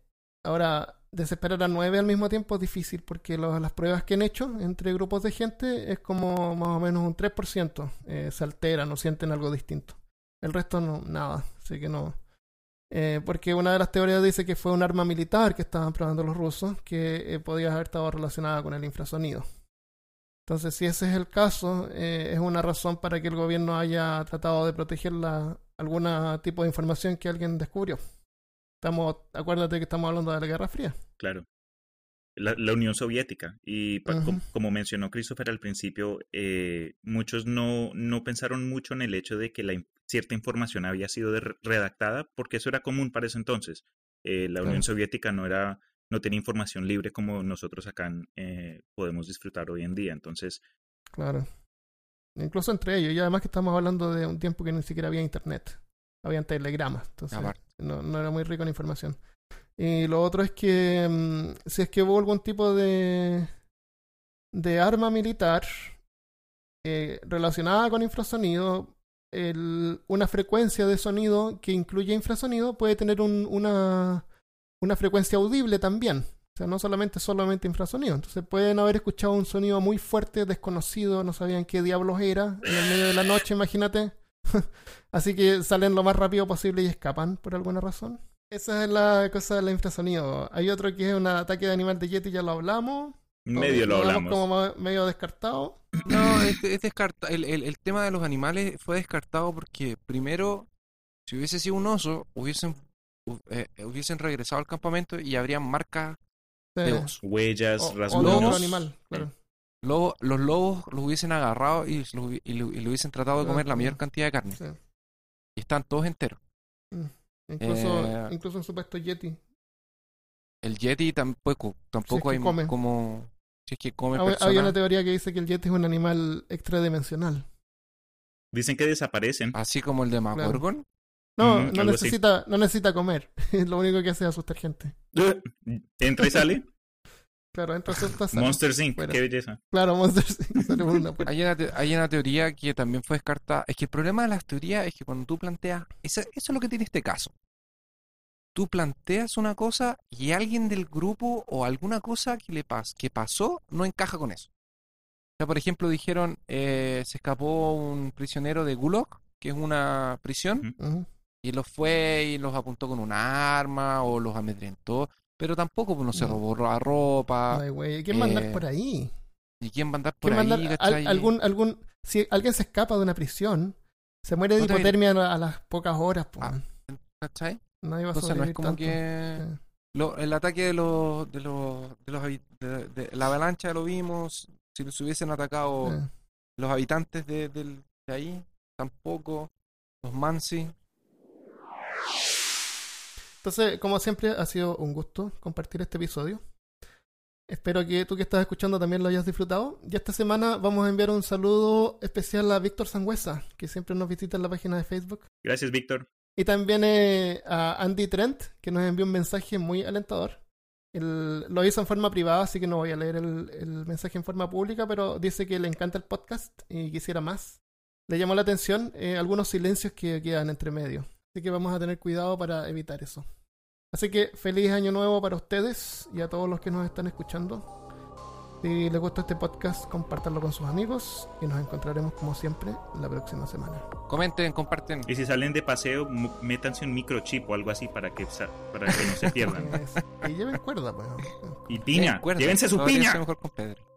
A: ahora, desesperar a nueve al mismo tiempo es difícil porque las pruebas que han hecho entre grupos de gente es como más o menos un 3%. eh, se alteran o sienten algo distinto. El resto no, nada. Así que no. Eh, porque una de las teorías dice que fue un arma militar que estaban probando los rusos que eh, podía haber estado relacionada con el infrasonido. Entonces, si ese es el caso, eh, es una razón para que el gobierno haya tratado de proteger la, algún tipo de información que alguien descubrió. Estamos, acuérdate que estamos hablando de la Guerra Fría.
C: Claro. La, la Unión Soviética. Y pa- como mencionó Christopher al principio, eh, muchos no, no pensaron mucho en el hecho de que la, cierta información había sido redactada, porque eso era común para ese entonces. Eh, la Unión. Soviética no era no tenía información libre como nosotros acá eh, podemos disfrutar hoy en día. Entonces,
A: Claro. Incluso entre ellos. Y además que estamos hablando de un tiempo que ni siquiera había internet. Habían telegramas. Entonces, no, no era muy rico en información. Y lo otro es que mm, si es que hubo algún tipo de, de arma militar eh, relacionada con infrasonido, el- una frecuencia de sonido que incluye infrasonido puede tener un- una, una frecuencia audible también. O sea, no solamente solamente infrasonido. Entonces pueden haber escuchado un sonido muy fuerte, desconocido, no sabían qué diablos era, en el medio de la noche, imagínate. <laughs> Así que salen lo más rápido posible y escapan por alguna razón. Esa es la cosa del infrasonido. Hay otro que es un ataque de animal de Yeti, ya lo hablamos.
C: medio lo hablamos.
A: como medio descartado. <clears throat>
B: No, es, es descarta- el, el, el tema de los animales fue descartado porque primero, si hubiese sido un oso, hubiesen, hu- eh, hubiesen regresado al campamento y habrían marcas de
A: Sí.
B: oso.
C: Huellas,
A: O, o de
C: rasguños.
A: otro animal, claro.
B: Lobo- los lobos los hubiesen agarrado y, lo, y hubiesen tratado de
A: Claro,
B: comer la mayor cantidad de carne.
A: Sí.
B: Y están todos enteros.
A: Incluso,
B: Eh,
A: incluso un supuesto Yeti.
B: El Yeti tampoco, tampoco
A: que
B: hay
A: come.
B: como... Si es que come
A: Hab- Había
B: personas.
A: una teoría que dice que el Yeti es un animal extradimensional.
C: Dicen que desaparecen.
B: Así como el de Magorgon.
A: No,
C: Mm,
A: no
C: así.
A: necesita, no necesita comer. <laughs> Lo único que hace es asustar gente.
C: Entra y sale. <laughs>
A: Claro, entonces está sale.
C: Monster Inc.
A: Fuera.
C: Qué belleza.
A: Claro, Monster Inc. <laughs> sale por una puerta.
B: Hay una, te- hay una teoría que también fue descartada. Es que el problema de las teorías es que cuando tú planteas, eso, eso es lo que tiene este caso. Tú planteas una cosa y alguien del grupo o alguna cosa que le pas que pasó no encaja con eso. O sea, por ejemplo, dijeron, eh, se escapó un prisionero de Gulag, que es una prisión. Y los fue y los apuntó con un arma o los amedrentó, pero tampoco pues, no se
A: No.
B: robó la ropa.
A: Ay, güey. ¿Quién va a andar
B: eh,
A: por ahí?
B: ¿Y quién va a andar por
A: ¿Quién va a
B: ahí?
A: andar-
B: cachai?
A: al- algún, algún, si alguien se escapa de una prisión, se muere de
B: No
A: hipotermia a, a las pocas horas. po.
B: Ah, ¿Cachai?
A: Nadie va a
B: Entonces no es
A: sobrevivir
B: como
A: tanto.
B: que...
A: Sí.
B: Lo- el ataque de los de los de los de, de- la avalancha lo vimos si los hubiesen atacado
A: Sí.
B: los habitantes de, de ahí tampoco los Mansi
A: Entonces, como siempre, ha sido un gusto compartir este episodio. Espero que tú que estás escuchando también lo hayas disfrutado. Y esta semana vamos a enviar un saludo especial a Víctor Sangüesa, que siempre nos visita en la página de Facebook.
C: Gracias, Víctor.
A: Y también eh, a Andy Trent, que nos envió un mensaje muy alentador. Lo hizo en forma privada, así que no voy a leer el, el mensaje en forma pública, pero dice que le encanta el podcast y quisiera más. Le llamó la atención eh, algunos silencios que quedan entre medio. Así que vamos a tener cuidado para evitar eso. Así que feliz año nuevo para ustedes y a todos los que nos están escuchando. Si les gustó este podcast, compártanlo con sus amigos y nos encontraremos como siempre la próxima semana.
B: comenten comparten
C: Y si salen de paseo, métanse un microchip o algo así para que, para que no se pierdan. <laughs>
A: Y lleven cuerda, pues.
C: Y piña. Llévense su piña.
B: soy mejor con Pedro